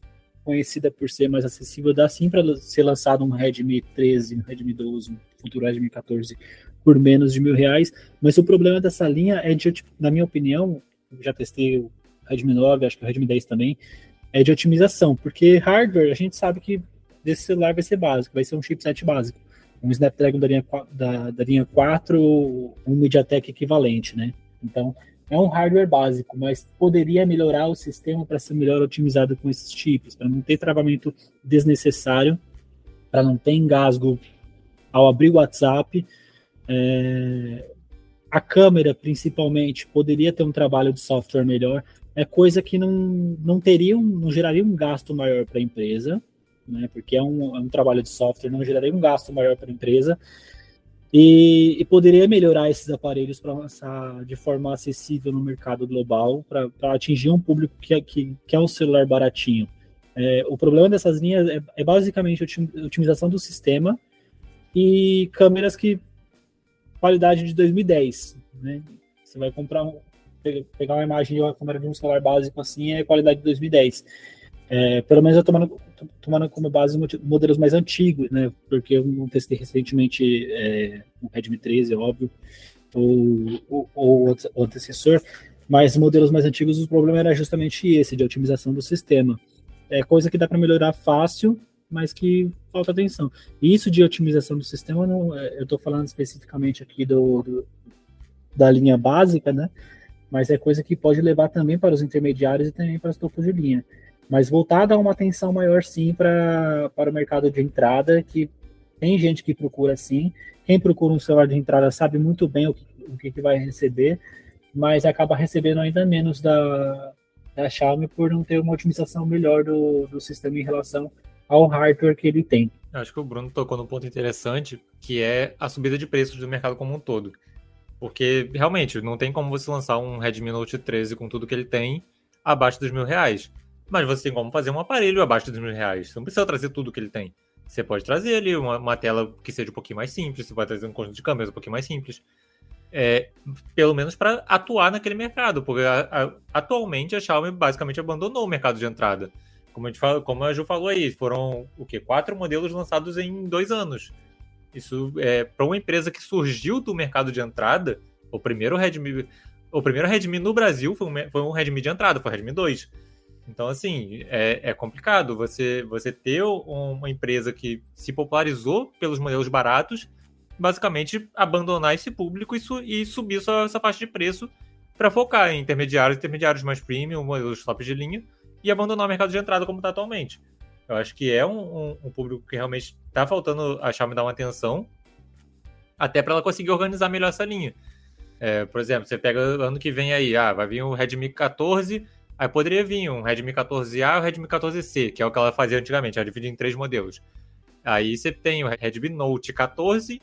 conhecida por ser mais acessível, dá sim para ser lançado um Redmi 13, um Redmi 12, um futuro Redmi 14 por menos de mil reais, mas o problema dessa linha é de, na minha opinião, já testei o Redmi 9, acho que o Redmi 10 também, é de otimização, porque hardware a gente sabe que desse celular vai ser básico, vai ser um chipset básico. Um Snapdragon da linha, da, da linha 4, um MediaTek equivalente, né? Então, é um hardware básico, mas poderia melhorar o sistema para ser melhor otimizado com esses chips, para não ter travamento desnecessário, para não ter engasgo ao abrir o WhatsApp. É... A câmera, principalmente, poderia ter um trabalho de software melhor é coisa que não, não teria, um, não geraria um gasto maior para a empresa, né? Porque é um, é um trabalho de software, não geraria um gasto maior para a empresa. E, e, poderia melhorar esses aparelhos para lançar de forma acessível no mercado global, para atingir um público que, que, que é um celular baratinho. É, o problema dessas linhas é, é basicamente a otimização do sistema e câmeras que qualidade de 2010. Né? Você vai comprar um, pegar uma imagem de uma câmera de um celular básico assim é qualidade de 2010. É, pelo menos eu tomando, tomando como base modelos mais antigos, né? Porque eu não testei recentemente é, o Redmi 13, é óbvio, ou, ou, o antecessor, mas modelos mais antigos o problema era justamente esse, de otimização do sistema. É coisa que dá para melhorar fácil, mas que falta atenção. E isso de otimização do sistema, não, é, eu estou falando especificamente aqui do, do, da linha básica, né? mas é coisa que pode levar também para os intermediários e também para os topos de linha. Mas voltar a dar uma atenção maior, sim, para, para o mercado de entrada, que tem gente que procura sim. Quem procura um celular de entrada sabe muito bem o que, o que, vai receber, mas acaba recebendo ainda menos da, da Xiaomi por não ter uma otimização melhor do, do sistema em relação ao hardware que ele tem. Acho que o Bruno tocou num ponto interessante, que é a subida de preços do mercado como um todo. Porque realmente não tem como você lançar um Redmi Note 13 com tudo que ele tem abaixo dos mil reais. Mas você tem como fazer um aparelho abaixo dos mil reais. Você não precisa trazer tudo que ele tem. Você pode trazer ali uma, uma tela que seja um pouquinho mais simples, você pode trazer um conjunto de câmeras um pouquinho mais simples. É, pelo menos para atuar naquele mercado, porque a, a, atualmente a Xiaomi basicamente abandonou o mercado de entrada. Como a, gente fala, como a Ju falou aí, foram o que quatro modelos lançados em dois anos. Isso é para uma empresa que surgiu do mercado de entrada, o primeiro Redmi, o primeiro Redmi no Brasil foi um, foi um Redmi de entrada, foi o Redmi 2. Então, assim, é, é complicado você, você ter uma empresa que se popularizou pelos modelos baratos basicamente abandonar esse público e, su e subir sua, essa faixa de preço para focar em intermediários, intermediários mais premium, modelos top de linha, e abandonar o mercado de entrada como está atualmente. Eu acho que é um, um, um público que realmente está faltando a Xiaomi dar uma atenção, até para ela conseguir organizar melhor essa linha. É, por exemplo, você pega ano que vem aí, ah, vai vir o Redmi 14, aí poderia vir um Redmi 14A e o Redmi 14C, que é o que ela fazia antigamente, ela dividia em três modelos. Aí você tem o Redmi Note 14,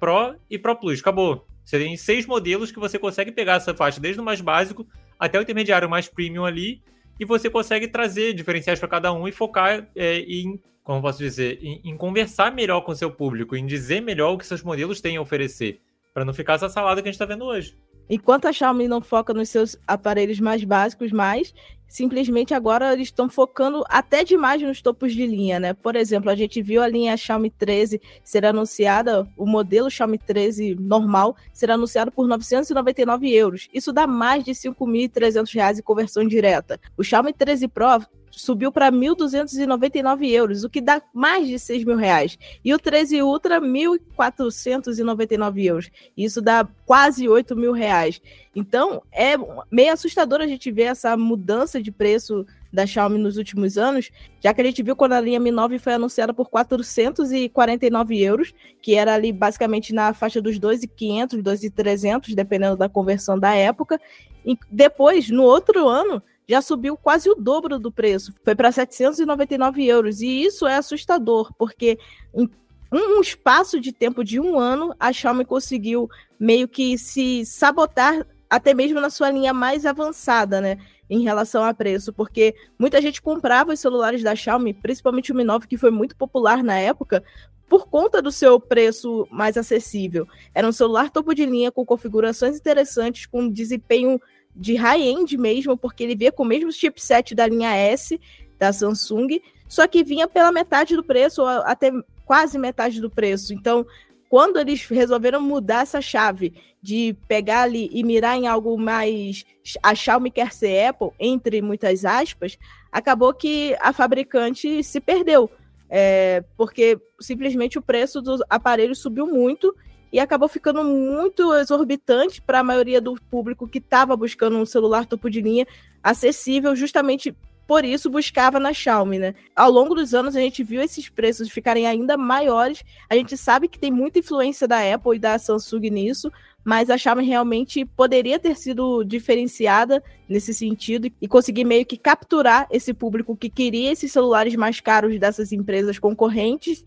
Pro e Pro Plus, acabou. Você tem seis modelos que você consegue pegar essa faixa desde o mais básico até o intermediário mais premium ali, e você consegue trazer diferenciais para cada um e focar é, em, como posso dizer, em, em, conversar melhor com seu público, em dizer melhor o que seus modelos têm a oferecer, para não ficar essa salada que a gente está vendo hoje. Enquanto a Xiaomi não foca nos seus aparelhos mais básicos, mais simplesmente agora eles estão focando até demais nos topos de linha, né? Por exemplo, a gente viu a linha Xiaomi 13 ser anunciada, o modelo Xiaomi 13 normal será anunciado por 999 euros. Isso dá mais de 5.300 reais em conversão direta. O Xiaomi 13 Pro subiu para 1.299 euros, o que dá mais de 6 mil reais. E o 13 Ultra, 1.499 euros. Isso dá quase 8 mil reais. Então, é meio assustador a gente ver essa mudança de preço da Xiaomi nos últimos anos, já que a gente viu quando a linha Mi 9 foi anunciada por 449 euros, que era ali basicamente na faixa dos 2.500, 2.300, dependendo da conversão da época. E depois, no outro ano, já subiu quase o dobro do preço, foi para 799 euros. E isso é assustador, porque em um espaço de tempo de um ano, a Xiaomi conseguiu meio que se sabotar até mesmo na sua linha mais avançada, né? Em relação a preço, porque muita gente comprava os celulares da Xiaomi, principalmente o Mi 9, que foi muito popular na época, por conta do seu preço mais acessível. Era um celular topo de linha com configurações interessantes, com desempenho de high-end mesmo, porque ele vinha com o mesmo chipset da linha S da Samsung, só que vinha pela metade do preço, ou até quase metade do preço. Então, quando eles resolveram mudar essa chave de pegar ali e mirar em algo mais a Xiaomi quer ser Apple, entre muitas aspas, acabou que a fabricante se perdeu. É, porque simplesmente o preço do aparelho subiu muito e acabou ficando muito exorbitante para a maioria do público que estava buscando um celular topo de linha acessível, justamente por isso buscava na Xiaomi, né? Ao longo dos anos a gente viu esses preços ficarem ainda maiores. A gente sabe que tem muita influência da Apple e da Samsung nisso, mas a Xiaomi realmente poderia ter sido diferenciada nesse sentido e conseguir meio que capturar esse público que queria esses celulares mais caros dessas empresas concorrentes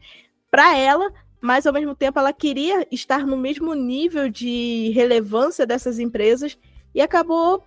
para ela, mas ao mesmo tempo ela queria estar no mesmo nível de relevância dessas empresas e acabou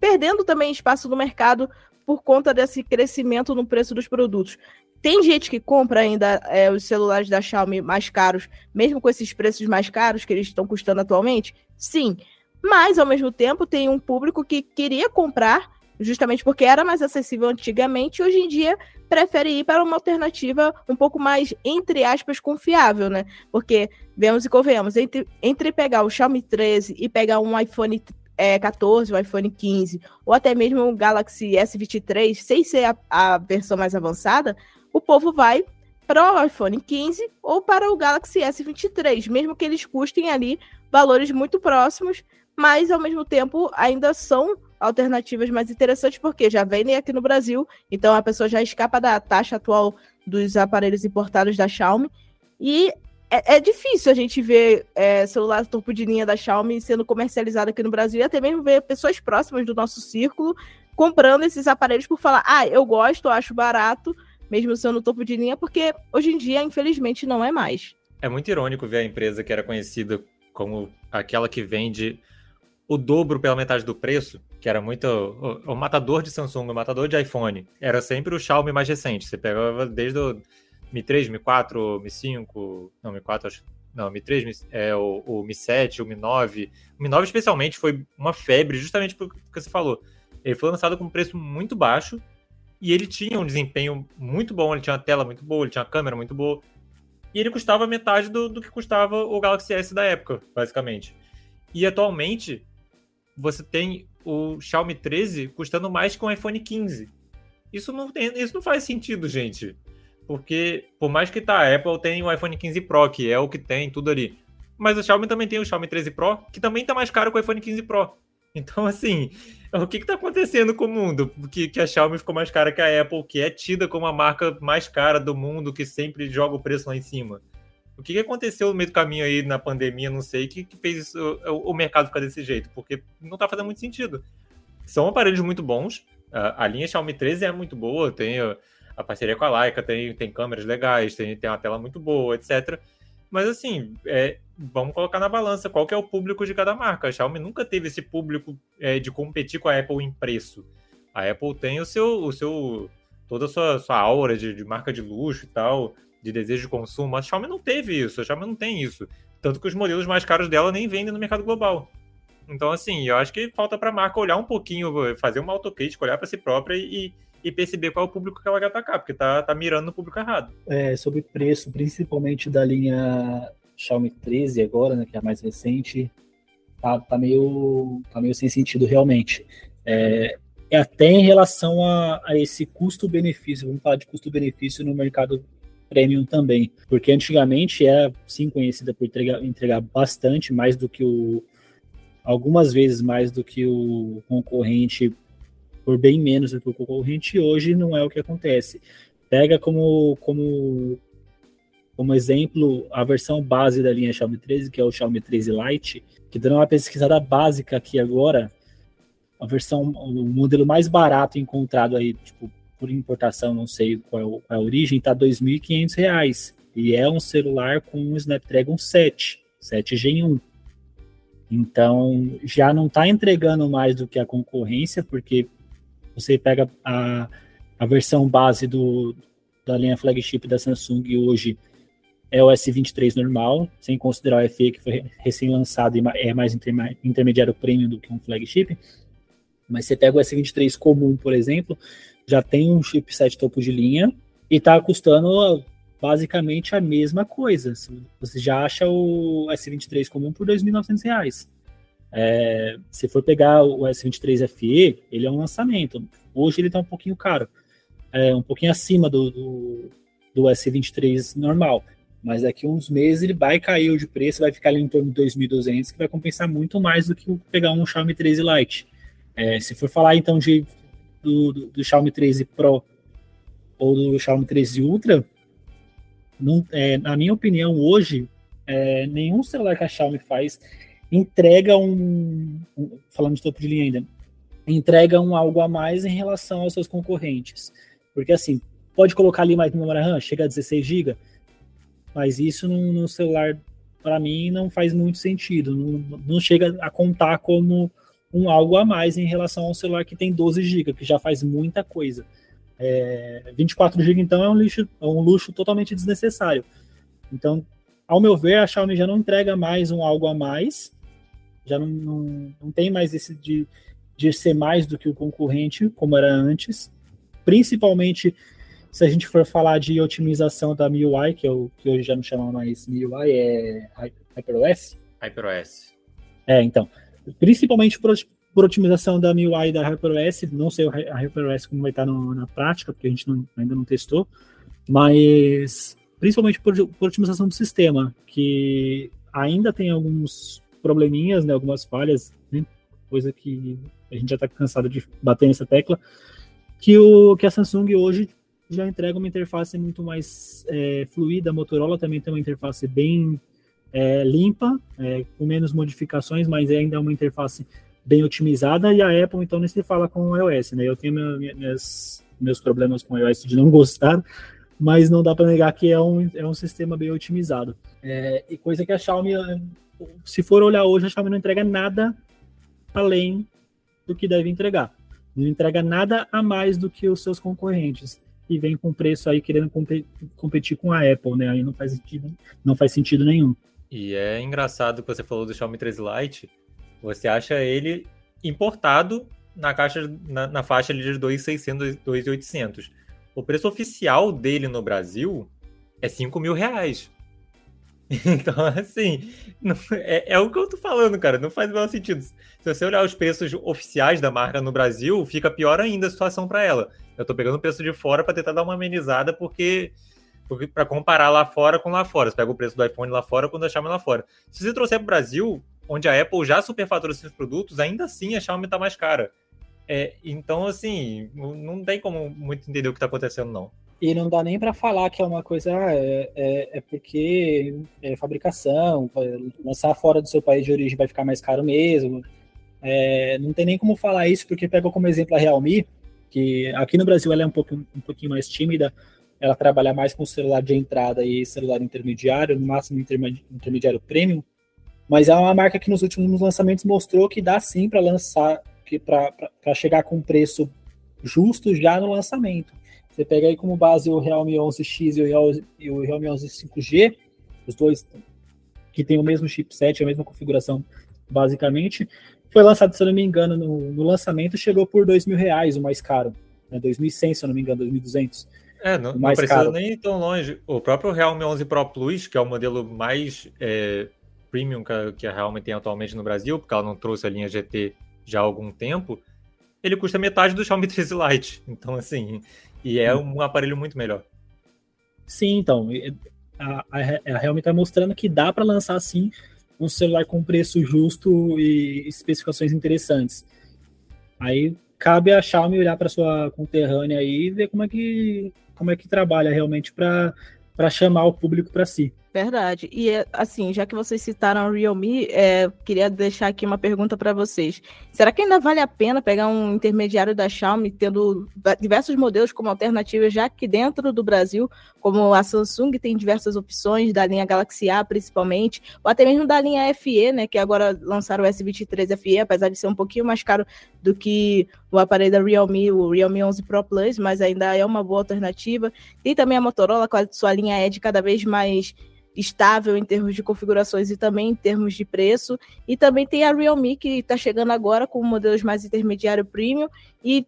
perdendo também espaço no mercado por conta desse crescimento no preço dos produtos. Tem gente que compra ainda é, os celulares da Xiaomi mais caros, mesmo com esses preços mais caros que eles estão custando atualmente? Sim. Mas, ao mesmo tempo, tem um público que queria comprar justamente porque era mais acessível antigamente, e hoje em dia prefere ir para uma alternativa um pouco mais, entre aspas, confiável, né? Porque, vemos e convenhamos, entre, entre pegar o Xiaomi 13 e pegar um iPhone é, 14, o iPhone 15, ou até mesmo o Galaxy S23, sem ser a, a versão mais avançada, o povo vai para o iPhone 15 ou para o Galaxy S23, mesmo que eles custem ali valores muito próximos, mas ao mesmo tempo ainda são alternativas mais interessantes, porque já vendem aqui no Brasil, então a pessoa já escapa da taxa atual dos aparelhos importados da Xiaomi. E é, é difícil a gente ver é, celular topo de linha da Xiaomi sendo comercializado aqui no Brasil e até mesmo ver pessoas próximas do nosso círculo comprando esses aparelhos por falar, ah, eu gosto, acho barato, mesmo sendo topo de linha, porque hoje em dia, infelizmente, não é mais. É muito irônico ver a empresa que era conhecida como aquela que vende o dobro pela metade do preço, que era muito. O, o, matador de Samsung, o matador de iPhone, era sempre o Xiaomi mais recente. Você pegava desde o Mi 3, Mi 4, Mi 5. Não, Mi 4, acho. Não, Mi 3, é, o, o Mi 7, o Mi 9. O Mi 9, especialmente, foi uma febre, justamente por que você falou. Ele foi lançado com um preço muito baixo e ele tinha um desempenho muito bom. Ele tinha uma tela muito boa, ele tinha uma câmera muito boa. E ele custava metade do, do que custava o Galaxy S da época, basicamente. E atualmente, você tem o Xiaomi 13 custando mais que um iPhone 15. Isso não, tem, isso não faz sentido, gente. Porque, por mais que tá, a Apple tem o iPhone 15 Pro, que é o que tem tudo ali. mas o Xiaomi também tem o Xiaomi 13 Pro, que também tá mais caro que o iPhone 15 Pro. Então, assim, o que está acontecendo com o mundo? Que, que a Xiaomi ficou mais cara que a Apple, que é tida como a marca mais cara do mundo, que sempre joga o preço lá em cima. O que, que aconteceu no meio do caminho aí na pandemia, não sei, que, que fez o, o, mercado ficar desse jeito? Porque não está fazendo muito sentido. São aparelhos muito bons, a, a, linha Xiaomi 13 é muito boa, tem a, a parceria com a Leica, tem, tem câmeras legais, tem, tem uma tela muito boa, etc. Mas assim, é, vamos colocar na balança qual que é o público de cada marca. A Xiaomi nunca teve esse público é, de competir com a Apple em preço. A Apple tem o seu, o seu toda a sua, sua aura de, de marca de luxo e tal, de desejo de consumo. A Xiaomi não teve isso, a Xiaomi não tem isso. Tanto que os modelos mais caros dela nem vendem no mercado global. Então, assim, eu acho que falta para a marca olhar um pouquinho, fazer uma autocrítica, olhar para si própria e, e perceber qual é o público que ela quer atacar, porque tá, tá mirando no público errado. É, sobre preço, principalmente da linha Xiaomi 13 agora, né, que é a mais recente, tá, tá, meio, tá meio sem sentido realmente. É, é até em relação a, a esse custo-benefício, vamos falar de custo-benefício no mercado premium também, porque antigamente era sim conhecida por entregar, entregar bastante, mais do que o algumas vezes mais do que o concorrente por bem menos do que o concorrente, hoje não é o que acontece. Pega como, como, como exemplo a versão base da linha Xiaomi 13, que é o Xiaomi 13 Lite, que dando uma pesquisada básica aqui agora, a versão, o modelo mais barato encontrado aí, tipo, por importação, não sei qual é, a origem, tá R$ 2.500. E é um celular com um Snapdragon 7, 7 Gen 1. Então, já não está entregando mais do que a concorrência, porque você pega a, a versão base do, da linha flagship da Samsung hoje é o S23 normal, sem considerar o FE que foi recém-lançado e é mais intermediário premium do que um flagship. Mas você pega o S23 comum, por exemplo, já tem um chipset topo de linha e está custando basicamente a mesma coisa. Você já acha o S23 comum por R$ 2.900. É, se for pegar o S23 FE, ele é um lançamento. Hoje ele está um pouquinho caro, é, um pouquinho acima do, do, do, S23 normal. Mas daqui uns meses ele vai cair de preço, vai ficar ali em torno de 2.200, que vai compensar muito mais do que pegar um Xiaomi 13 Lite. É, se for falar então de, do, do, do, Xiaomi 13 Pro ou do Xiaomi 13 Ultra, não, é, na minha opinião, hoje, é, nenhum celular que a Xiaomi faz entrega um, um, falando de topo de linha ainda, entrega um algo a mais em relação aos seus concorrentes. Porque assim, pode colocar ali mais memória RAM, chega a 16 GB, mas isso no, no celular, para mim, não faz muito sentido. Não, não, chega a contar como um algo a mais em relação ao celular que tem 12 GB, que já faz muita coisa. É, 24 GB, então, é um, lixo, é um luxo totalmente desnecessário. Então, ao meu ver, a Xiaomi já não entrega mais um algo a mais, já não, não, não tem mais esse de, de ser mais do que o concorrente, como era antes. Principalmente se a gente for falar de otimização da MIUI, que, o, que hoje já não chama mais MIUI, é HyperOS. HyperOS. É, então. Principalmente por, por otimização da MIUI e da HyperOS, não sei a HyperOS como vai estar no, na prática, porque a gente não, ainda não testou, mas principalmente por, por otimização do sistema, que ainda tem alguns probleminhas, né, algumas falhas, né, coisa que a gente já está cansado de bater nessa tecla, que, o, que a Samsung hoje já entrega uma interface muito mais é, fluida, a Motorola também tem uma interface bem é, limpa, é, com menos modificações, mas ainda é uma interface bem otimizada, e a Apple, então, nem se fala com o iOS, né, eu tenho minha, minhas, meus problemas com o iOS de não gostar, mas não dá para negar que é um, é um sistema bem otimizado. É, e coisa que a Xiaomi se for olhar hoje, a Xiaomi não entrega nada além do que deve entregar. Não entrega nada a mais do que os seus concorrentes e vem com preço aí querendo competir com a Apple, né? Aí não faz sentido, não faz sentido nenhum. E é engraçado que você falou do Xiaomi 13 Lite. Você acha ele importado na caixa na, na faixa de 2.600, 2.800. O preço oficial dele no Brasil é 5 mil reais. [LAUGHS] Então, assim, não, é, é, o que eu tô falando, cara. Não faz o menor sentido. Se você olhar os preços oficiais da marca no Brasil, fica pior ainda a situação para ela. Eu tô pegando o preço de fora para tentar dar uma amenizada, porque para comparar lá fora com lá fora. Você pega o preço do iPhone lá fora com o da Xiaomi lá fora. Se você trouxer para o Brasil, onde a Apple já superfatura seus produtos, ainda assim a Xiaomi está mais cara. É, então, assim, não tem como muito entender o que está acontecendo, não. E não dá nem para falar que é uma coisa, ah, é, é, é, porque é fabricação, lançar fora do seu país de origem vai ficar mais caro mesmo. É, não tem nem como falar isso, porque pegou como exemplo a Realme, que aqui no Brasil ela é um, pouco, um pouquinho mais tímida, ela trabalha mais com celular de entrada e celular intermediário, no máximo intermediário premium, mas é uma marca que nos últimos lançamentos mostrou que dá sim para lançar, para chegar com um preço justo já no lançamento. Você pega aí como base o Realme 11X e o Realme 11 5G, os dois que tem o mesmo chipset, a mesma configuração basicamente. Foi lançado, se eu não me engano, no, no lançamento chegou por dois mil reais o mais caro. Né? 2.100, se eu não me engano, 2.200. É, não, não precisa caro. nem ir tão longe. O próprio Realme 11 Pro Plus, que é o modelo mais é, premium que a Realme tem atualmente no Brasil, porque ela não trouxe a linha GT já há algum tempo, ele custa metade do Xiaomi [LAUGHS] 13 Lite. Então, assim, e é um aparelho muito melhor. Sim, então, a, a, a Realme está mostrando que dá para lançar, sim, um celular com preço justo e especificações interessantes. Aí cabe a Xiaomi olhar para sua conterrânea aí e ver como é que como é que trabalha realmente para chamar o público para si. Verdade. E assim, já que vocês citaram o Realme, é, queria deixar aqui uma pergunta para vocês. Será que ainda vale a pena pegar um intermediário da Xiaomi, tendo diversos modelos como alternativa, já que dentro do Brasil, como a Samsung tem diversas opções, da linha Galaxy A principalmente, ou até mesmo da linha FE, né, que agora lançaram o S23 FE, apesar de ser um pouquinho mais caro do que o aparelho da Realme, o Realme 11 Pro Plus, mas ainda é uma boa alternativa. Tem também a Motorola com a sua linha Edge cada vez mais estável em termos de configurações e também em termos de preço. E também tem a Realme, que está chegando agora com modelos mais intermediário premium e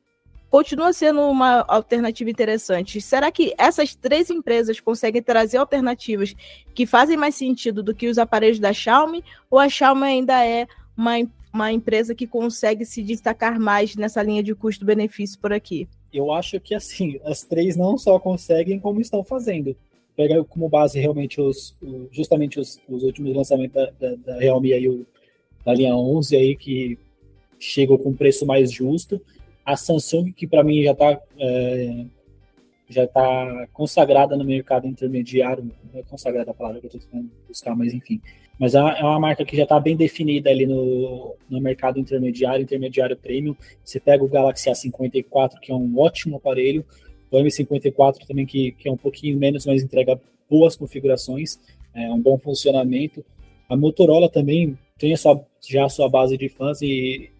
continua sendo uma alternativa interessante. Será que essas três empresas conseguem trazer alternativas que fazem mais sentido do que os aparelhos da Xiaomi? Ou a Xiaomi ainda é uma, uma empresa que consegue se destacar mais nessa linha de custo-benefício por aqui? Eu acho que assim, as três não só conseguem, como estão fazendo pega como base realmente os, justamente os, os últimos lançamentos da, da, da Realme aí, o, da linha 11 aí, que chegou com preço mais justo. A Samsung, que para mim já está é, já tá consagrada no mercado intermediário, não é consagrada a palavra que eu estou tentando buscar, mas enfim. Mas é uma, é marca que já está bem definida ali no, no mercado intermediário, intermediário premium. Você pega o Galaxy A54, que é um ótimo aparelho, o M54 também, que, que é um pouquinho menos, mas entrega boas configurações, é, um bom funcionamento. A Motorola também tem a sua, já a sua base de fãs e,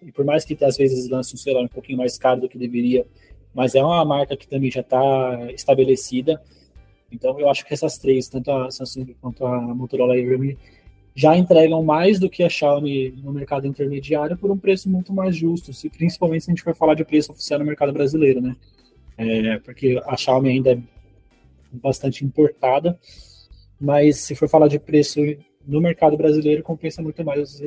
e por mais que às vezes lance um celular um pouquinho mais caro do que deveria, mas é uma marca que também já está estabelecida. Então eu acho que essas três, tanto a Samsung quanto a Motorola e a Realme, já entregam mais do que a Xiaomi no mercado intermediário por um preço muito mais justo, principalmente se a gente for falar de preço oficial no mercado brasileiro, né? é, porque a Xiaomi ainda é bastante importada, mas se for falar de preço no mercado brasileiro, compensa muito mais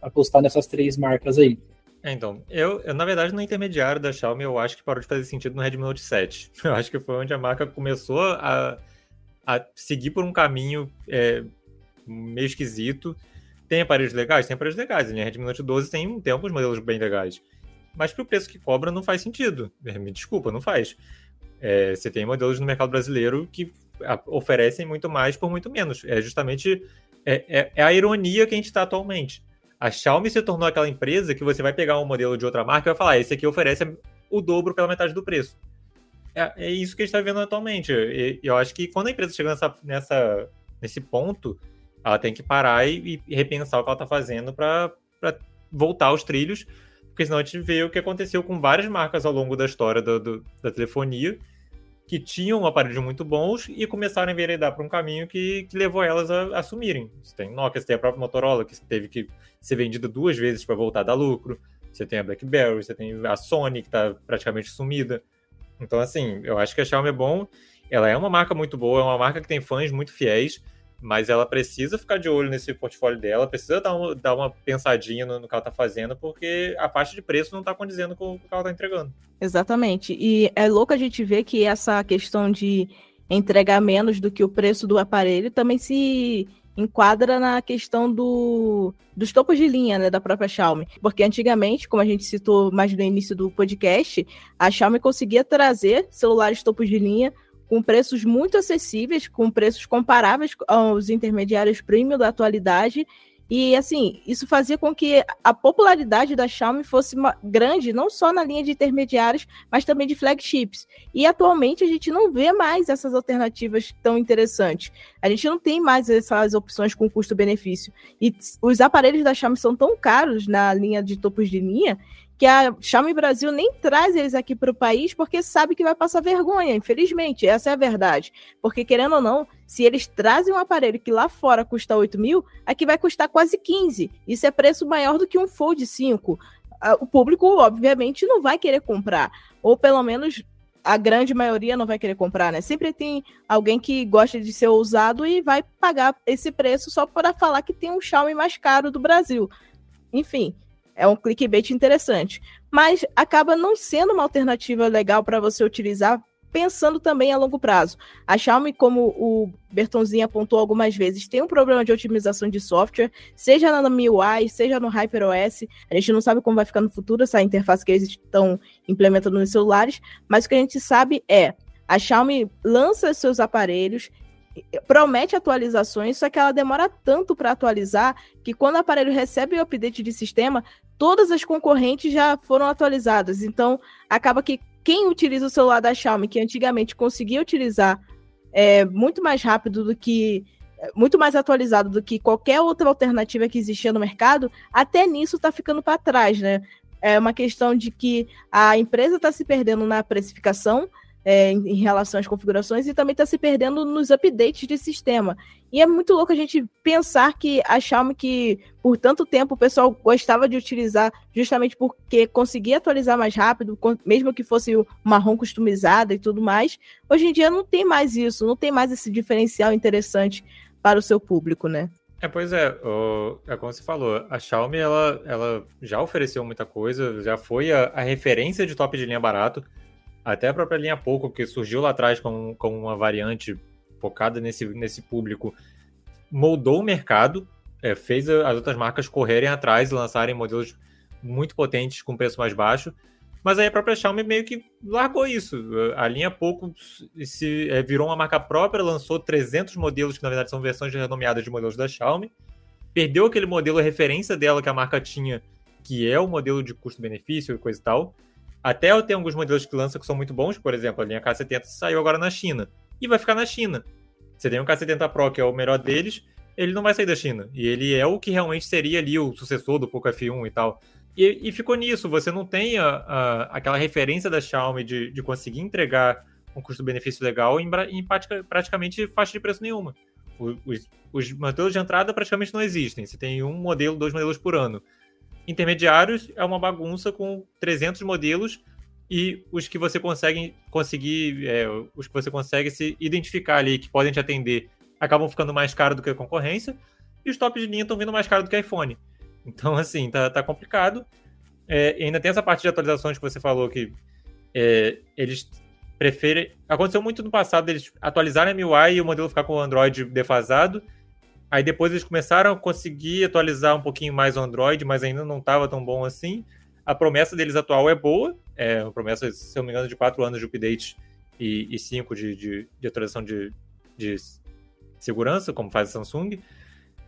apostar nessas três marcas aí. É, então, eu, eu, na verdade, no intermediário da Xiaomi, eu acho que parou de fazer sentido no Redmi Note 7. [LAUGHS] Eu acho que foi onde a marca começou a, a seguir por um caminho é, meio esquisito. Tem aparelhos legais? Tem aparelhos legais. A Redmi Note 12 tem, tem alguns modelos bem legais mas pro preço que cobra não faz sentido. Me desculpa, não faz. É, você tem modelos no mercado brasileiro que oferecem muito mais por muito menos. É justamente é, é, é a ironia que a gente está atualmente. A Xiaomi se tornou aquela empresa que você vai pegar um modelo de outra marca e vai falar: ah, esse aqui oferece o dobro pela metade do preço. É, é isso que a gente está vendo atualmente. E, eu acho que quando a empresa chega nessa, nessa, nesse ponto, ela tem que parar e, e repensar o que ela está fazendo para voltar aos trilhos porque senão a gente vê o que aconteceu com várias marcas ao longo da história do, do, da telefonia, que tinham aparelhos muito bons e começaram a enveredar para um caminho que, que levou elas a, a assumirem. Você tem Nokia, você tem a própria Motorola, que teve que ser vendida duas vezes para voltar a dar lucro. Você tem a BlackBerry, você tem a Sony, que está praticamente sumida. Então, assim, eu acho que a Xiaomi é bom. Ela é uma marca muito boa, é uma marca que tem fãs muito fiéis mas ela precisa ficar de olho nesse portfólio dela, precisa dar uma, dar uma pensadinha no, no que ela está fazendo, porque a faixa de preço não está condizendo com o que ela está entregando. Exatamente. E é louco a gente ver que essa questão de entregar menos do que o preço do aparelho, também se enquadra na questão do, dos topos de linha né, da própria Xiaomi. Porque antigamente, como a gente citou mais no início do podcast, a Xiaomi conseguia trazer celulares topos de linha com preços muito acessíveis, com preços comparáveis aos intermediários premium da atualidade e assim, isso fazia com que a popularidade da Xiaomi fosse grande, não só na linha de intermediários, mas também de flagships. E atualmente a gente não vê mais essas alternativas tão interessantes. A gente não tem mais essas opções com custo-benefício. E os aparelhos da Xiaomi são tão caros na linha de topos de linha que a Xiaomi Brasil nem traz eles aqui para o país porque sabe que vai passar vergonha, infelizmente, essa é a verdade. Porque, querendo ou não, se eles trazem um aparelho que lá fora custa 8 mil, aqui vai custar quase 15. Isso é preço maior do que um Fold 5. O público, obviamente, não vai querer comprar. Ou pelo menos a grande maioria não vai querer comprar, né? Sempre tem alguém que gosta de ser ousado e vai pagar esse preço só para falar que tem um Xiaomi mais caro do Brasil. Enfim, é um clickbait interessante. Mas acaba não sendo uma alternativa legal para você utilizar pensando também a longo prazo. A Xiaomi, como o Bertonzinho apontou algumas vezes, tem um problema de otimização de software, seja na MIUI, seja no HyperOS. A gente não sabe como vai ficar no futuro essa interface que eles estão implementando nos celulares, mas o que a gente sabe é a Xiaomi lança seus aparelhos, promete atualizações, só que ela demora tanto para atualizar que quando o aparelho recebe o update de sistema, todas as concorrentes já foram atualizadas. Então, acaba que quem utiliza o celular da Xiaomi, que antigamente conseguia utilizar é, muito mais rápido do que. Muito mais atualizado do que qualquer outra alternativa que existia no mercado, até nisso está ficando para trás, né? É uma questão de que a empresa está se perdendo na precificação, é, em relação às configurações e também está se perdendo nos updates de sistema. E é muito louco a gente pensar que a Xiaomi, que por tanto tempo o pessoal gostava de utilizar justamente porque conseguia atualizar mais rápido, mesmo que fosse uma ROM customizada e tudo mais, hoje em dia não tem mais isso, não tem mais esse diferencial interessante para o seu público, né? É, pois é, o, é como você falou, a Xiaomi ela, ela já ofereceu muita coisa, já foi a, a referência de top de linha barato. Até a própria linha Poco, que surgiu lá atrás como uma variante focada nesse, nesse público, moldou o mercado, é, fez as outras marcas correrem atrás e lançarem modelos muito potentes com preço mais baixo. Mas aí a própria Xiaomi meio que largou isso. A linha Poco se é, virou uma marca própria, lançou 300 modelos que na verdade são versões renomeadas de modelos da Xiaomi. Perdeu aquele modelo referência dela que a marca tinha, que é o modelo de custo-benefício e coisa e tal. Até eu tenho alguns modelos que lançam que são muito bons, por exemplo, a linha K70 saiu agora na China e vai ficar na China. Você tem um K70 Pro, que é o melhor deles, ele não vai sair da China. E ele é o que realmente seria ali o sucessor do Poco F1 e tal. E, e ficou nisso, você não tem a, a, aquela referência da Xiaomi de, de conseguir entregar um custo-benefício legal em, em praticamente faixa de preço nenhuma. Os, os modelos de entrada praticamente não existem. Você tem um modelo, dois modelos por ano. Intermediários é uma bagunça com 300 modelos e os que você consegue conseguir, é, os que você consegue se identificar ali, que podem te atender, acabam ficando mais caro do que a concorrência, e os tops de linha estão vindo mais caro do que iPhone. Então, assim, tá, tá complicado. É, ainda tem essa parte de atualizações que você falou que é, eles preferem. Aconteceu muito no passado, eles atualizarem a MIUI e o modelo ficar com o Android defasado, Aí depois eles começaram a conseguir atualizar um pouquinho mais o Android, mas ainda não estava tão bom assim. A promessa deles atual é boa, é uma promessa, se eu não me engano, de 4 anos de update e 5 de, de, de, atualização de, de segurança, como faz a Samsung,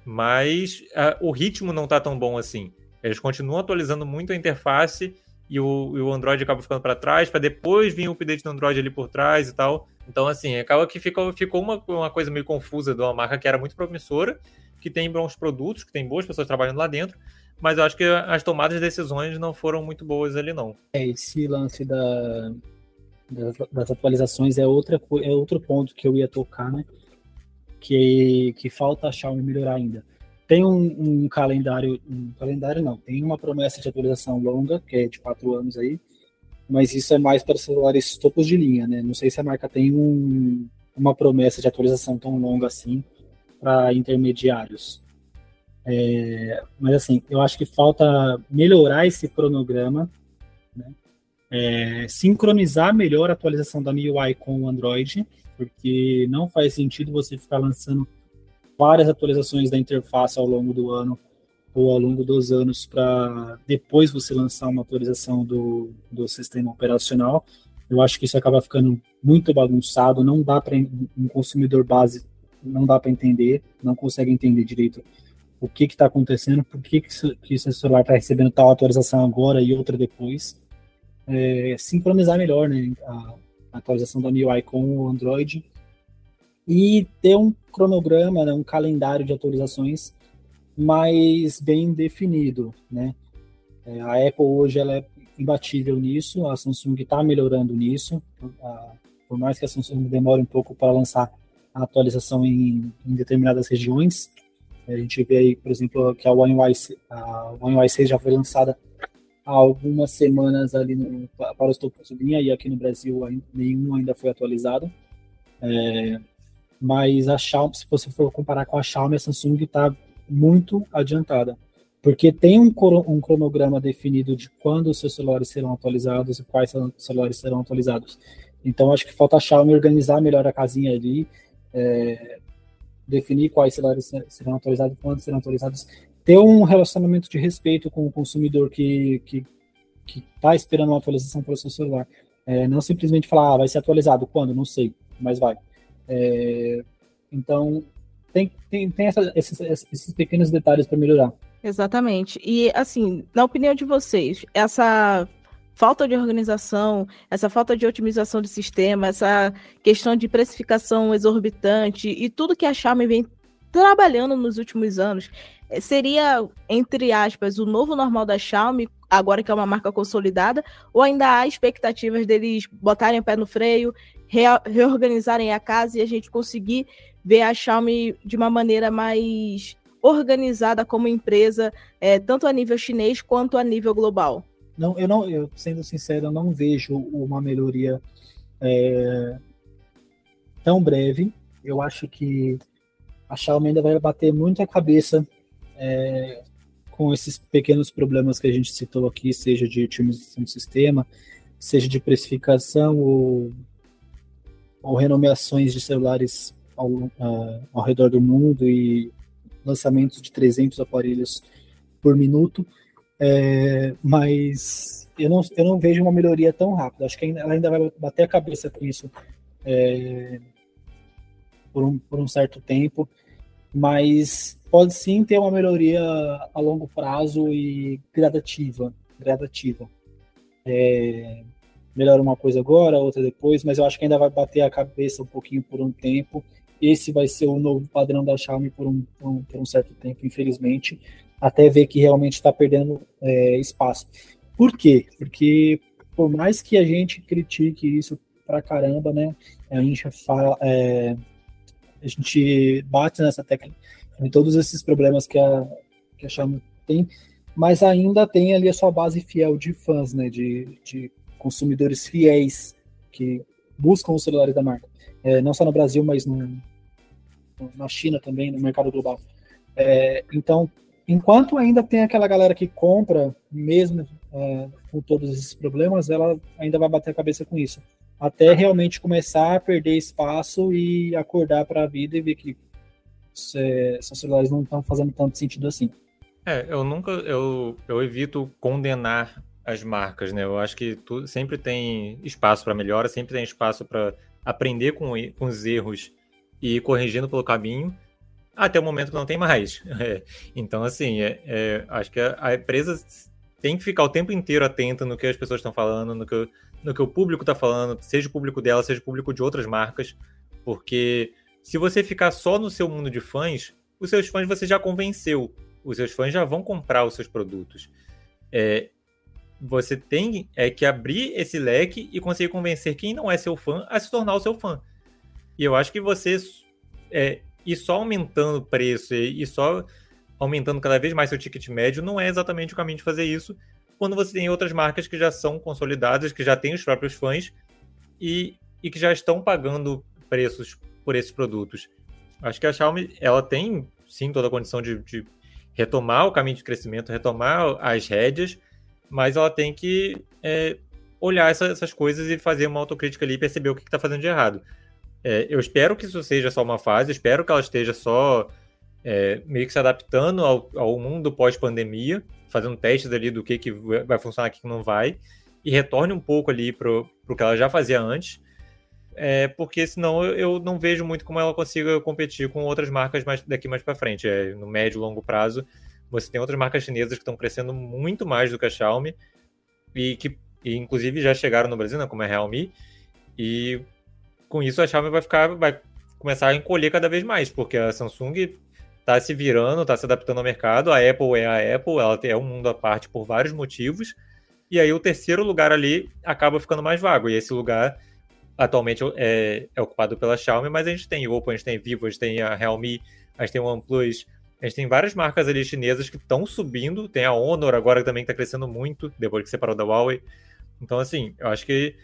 mas a, o ritmo não está tão bom assim. Eles continuam atualizando muito a interface e o, e o Android acaba ficando para trás, para depois vir o update do Android ali por trás e tal. Então, assim, acaba que ficou, ficou uma, uma coisa meio confusa de uma marca que era muito promissora, que tem bons produtos, que tem boas pessoas trabalhando lá dentro, mas eu acho que as tomadas de decisões não foram muito boas ali, não. É, esse lance da, das, das atualizações é, outra, é outro ponto que eu ia tocar, né? Que, que falta a Xiaomi melhorar ainda tem um, um, calendário, um calendário não, tem uma promessa de atualização longa, que é de quatro anos aí, mas isso é mais para celulares topos de linha, né? Não sei se a marca tem um, uma promessa de atualização tão longa assim para intermediários. É, mas assim, eu acho que falta melhorar esse cronograma, né? é, sincronizar melhor a atualização da MIUI com o Android, porque não faz sentido você ficar lançando várias atualizações da interface ao longo do ano ou ao longo dos anos para depois você lançar uma atualização do, do sistema operacional. Eu acho que isso acaba ficando muito bagunçado, não dá para um consumidor base não dá para entender, não consegue entender direito o que está acontecendo, por que, que, que esse celular está recebendo tal atualização agora e outra depois. É, sincronizar melhor né, a, a, atualização da MIUI com o Android e ter um cronograma, né, um calendário de atualizações mais bem definido. Né? É, a Apple hoje ela é imbatível nisso, a Samsung está melhorando nisso, por mais que a Samsung demore um pouco para lançar a atualização em, em determinadas regiões, a gente vê aí, por exemplo, que a One UI, a One UI 6 já foi lançada há algumas semanas ali no, para os topos de linha e aqui no Brasil nenhum ainda foi atualizado. É, mas a Xiaomi, se você for comparar com a Xiaomi, a Samsung está muito adiantada, porque tem um, um, cronograma definido de quando os seus celulares serão atualizados e quais celulares serão atualizados. Então acho que falta a Xiaomi organizar melhor a casinha ali, é, definir quais celulares serão atualizados, quando serão atualizados, ter um relacionamento de respeito com o consumidor que que está esperando uma atualização para o seu celular. É, não simplesmente falar, ah, vai ser atualizado, quando? Não sei, mas vai. É, então, tem, tem, tem essa, esses, esses pequenos detalhes para melhorar. Exatamente. E, assim, na opinião de vocês, essa falta de organização, essa falta de otimização do sistema, essa questão de precificação exorbitante e tudo que a Xiaomi vem trabalhando nos últimos anos, seria, entre aspas, o novo normal da Xiaomi, agora que é uma marca consolidada, ou ainda há expectativas deles botarem o pé no freio, reorganizarem a casa e a gente conseguir ver a Xiaomi de uma maneira mais organizada como empresa, é, tanto a nível chinês quanto a nível global? Não, eu não, eu, sendo sincero, eu não vejo uma melhoria é, tão breve. Eu acho que a Xiaomi ainda vai bater muito a cabeça é, com esses pequenos problemas que a gente citou aqui, seja de otimização do sistema, seja de precificação ou, ou renomeações de celulares ao, uh, ao redor do mundo e lançamentos de 300 aparelhos por minuto. É, mas eu não, eu não vejo uma melhoria tão rápida. Acho que ela ainda vai bater a cabeça com isso é, por, um, por um certo tempo, mas pode sim ter uma melhoria a longo prazo e gradativa. gradativa. É, melhora uma coisa agora, outra depois, mas eu acho que ainda vai bater a cabeça um pouquinho por um tempo. Esse vai ser o novo padrão da Xiaomi por um, um, por um certo tempo, infelizmente até ver que realmente está perdendo é, espaço. Por quê? Porque por mais que a gente critique isso pra caramba, né? A gente fala, é, a gente bate nessa tecla em todos esses problemas que a, que a Xiaomi tem, mas ainda tem ali a sua base fiel de fãs, né? De, de consumidores fiéis que buscam os celulares da marca. É, não só no Brasil, mas no, na China também, no mercado global. É, então, enquanto ainda tem aquela galera que compra, mesmo é, com todos esses problemas, ela ainda vai bater a cabeça com isso. Até realmente começar a perder espaço e acordar para a vida e ver que é, seus celulares não estão fazendo tanto sentido assim. É, eu nunca, eu, eu evito condenar as marcas, né? Eu acho que tu, sempre tem espaço para melhora, sempre tem espaço para aprender com, com os erros e ir corrigindo pelo caminho até o momento que não tem mais. [LAUGHS] É. Então, assim, é, é, acho que a, a, empresa tem que ficar o tempo inteiro atenta no que as pessoas estão falando, no que, no que o público está falando, seja o público dela, seja o público de outras marcas, porque se você ficar só no seu mundo de fãs, os seus fãs você já convenceu, os seus fãs já vão comprar os seus produtos. É, você tem é, que abrir esse leque e conseguir convencer quem não é seu fã a se tornar o seu fã. E eu acho que você é, e só aumentando o preço e, só aumentando cada vez mais seu ticket médio não é exatamente o caminho de fazer isso quando você tem outras marcas que já são consolidadas, que já têm os próprios fãs e, e que já estão pagando preços por esses produtos. Acho que a Xiaomi ela tem sim toda a condição de, de retomar o caminho de crescimento, retomar as rédeas, mas ela tem que é, olhar essa, essas coisas e fazer uma autocrítica ali e perceber o que está fazendo de errado. É, eu espero que isso seja só uma fase, espero que ela esteja só é, meio que se adaptando ao, ao mundo pós-pandemia, fazendo testes ali do que, que vai funcionar o que não vai, e retorne um pouco ali para o que ela já fazia antes, é, porque senão eu, eu não vejo muito como ela consiga competir com outras marcas mais, daqui mais para frente. É, no médio e longo prazo, você tem outras marcas chinesas que estão crescendo muito mais do que a Xiaomi e que e, inclusive já chegaram no Brasil, né, como a Realme, e com isso a Xiaomi vai ficar vai começar a encolher cada vez mais, porque a Samsung está se virando, está se adaptando ao mercado, a Apple é a Apple, ela é um mundo à parte por vários motivos, e aí o terceiro lugar ali acaba ficando mais vago, e esse lugar atualmente é, é ocupado pela Xiaomi, mas a gente tem Oppo, a gente tem Vivo, a gente tem a Realme, a gente tem o OnePlus, a gente tem várias marcas ali chinesas que estão subindo, tem a Honor agora também que está crescendo muito, depois que separou da Huawei. Então, assim, eu acho que.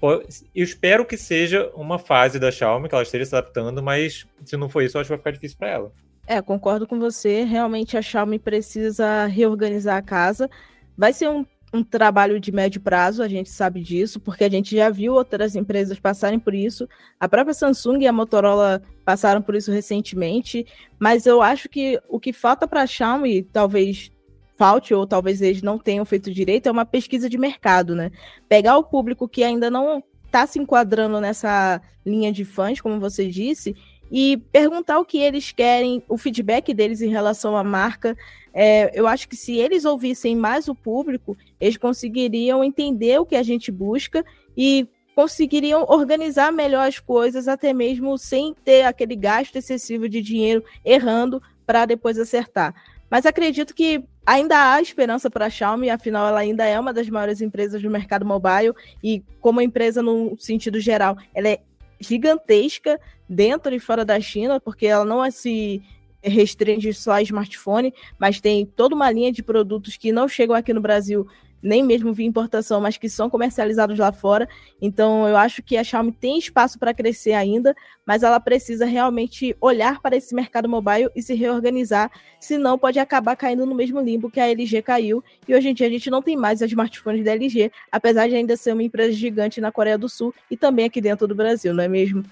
Eu espero que seja uma fase da Xiaomi, que ela esteja se adaptando, mas se não for isso, eu acho que vai ficar difícil para ela. É, concordo com você. Realmente a Xiaomi precisa reorganizar a casa. Vai ser um um trabalho de médio prazo, a gente sabe disso, porque a gente já viu outras empresas passarem por isso. A própria Samsung e a Motorola passaram por isso recentemente, mas eu acho que o que falta para a Xiaomi, talvez falte ou talvez eles não tenham feito direito, é uma pesquisa de mercado, né? Pegar o público que ainda não está se enquadrando nessa linha de fãs, como você disse, e perguntar o que eles querem, o feedback deles em relação à marca. É, eu acho que se eles ouvissem mais o público, eles conseguiriam entender o que a gente busca e conseguiriam organizar melhor as coisas, até mesmo sem ter aquele gasto excessivo de dinheiro errando para depois acertar. Mas acredito que ainda há esperança para a Xiaomi, afinal ela ainda é uma das maiores empresas do mercado mobile e como empresa no sentido geral, ela é gigantesca dentro e fora da China, porque ela não se restringe só a smartphone, mas tem toda uma linha de produtos que não chegam aqui no Brasil nem mesmo via importação, mas que são comercializados lá fora. Então, eu acho que a Xiaomi tem espaço para crescer ainda, mas ela precisa realmente olhar para esse mercado mobile e se reorganizar, senão pode acabar caindo no mesmo limbo que a LG caiu. E hoje em dia a gente não tem mais os smartphones da LG, apesar de ainda ser uma empresa gigante na Coreia do Sul e também aqui dentro do Brasil, não é mesmo?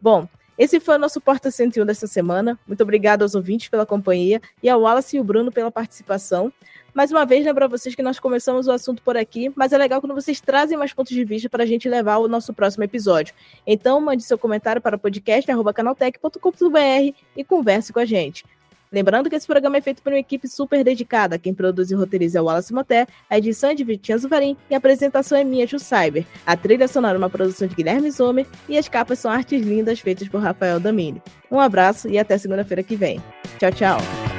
Bom, esse foi o nosso Porta 101 dessa semana. Muito obrigado aos ouvintes pela companhia e ao Wallace e o Bruno pela participação. Mais uma vez, lembro a vocês que nós começamos o assunto por aqui, mas é legal quando vocês trazem mais pontos de vista para a gente levar o nosso próximo episódio. Então, mande seu comentário para o podcast.canaltech.com.br e converse com a gente. Lembrando que esse programa é feito por uma equipe super dedicada. Quem produz e roteiriza é o Wallace Moté, a edição é de Vitinha Zuvarim e a apresentação é minha, Ju Cyber. A trilha sonora é uma produção de Guilherme Zomer e as capas são artes lindas feitas por Rafael Damini. Um abraço e até segunda-feira que vem. Tchau, tchau.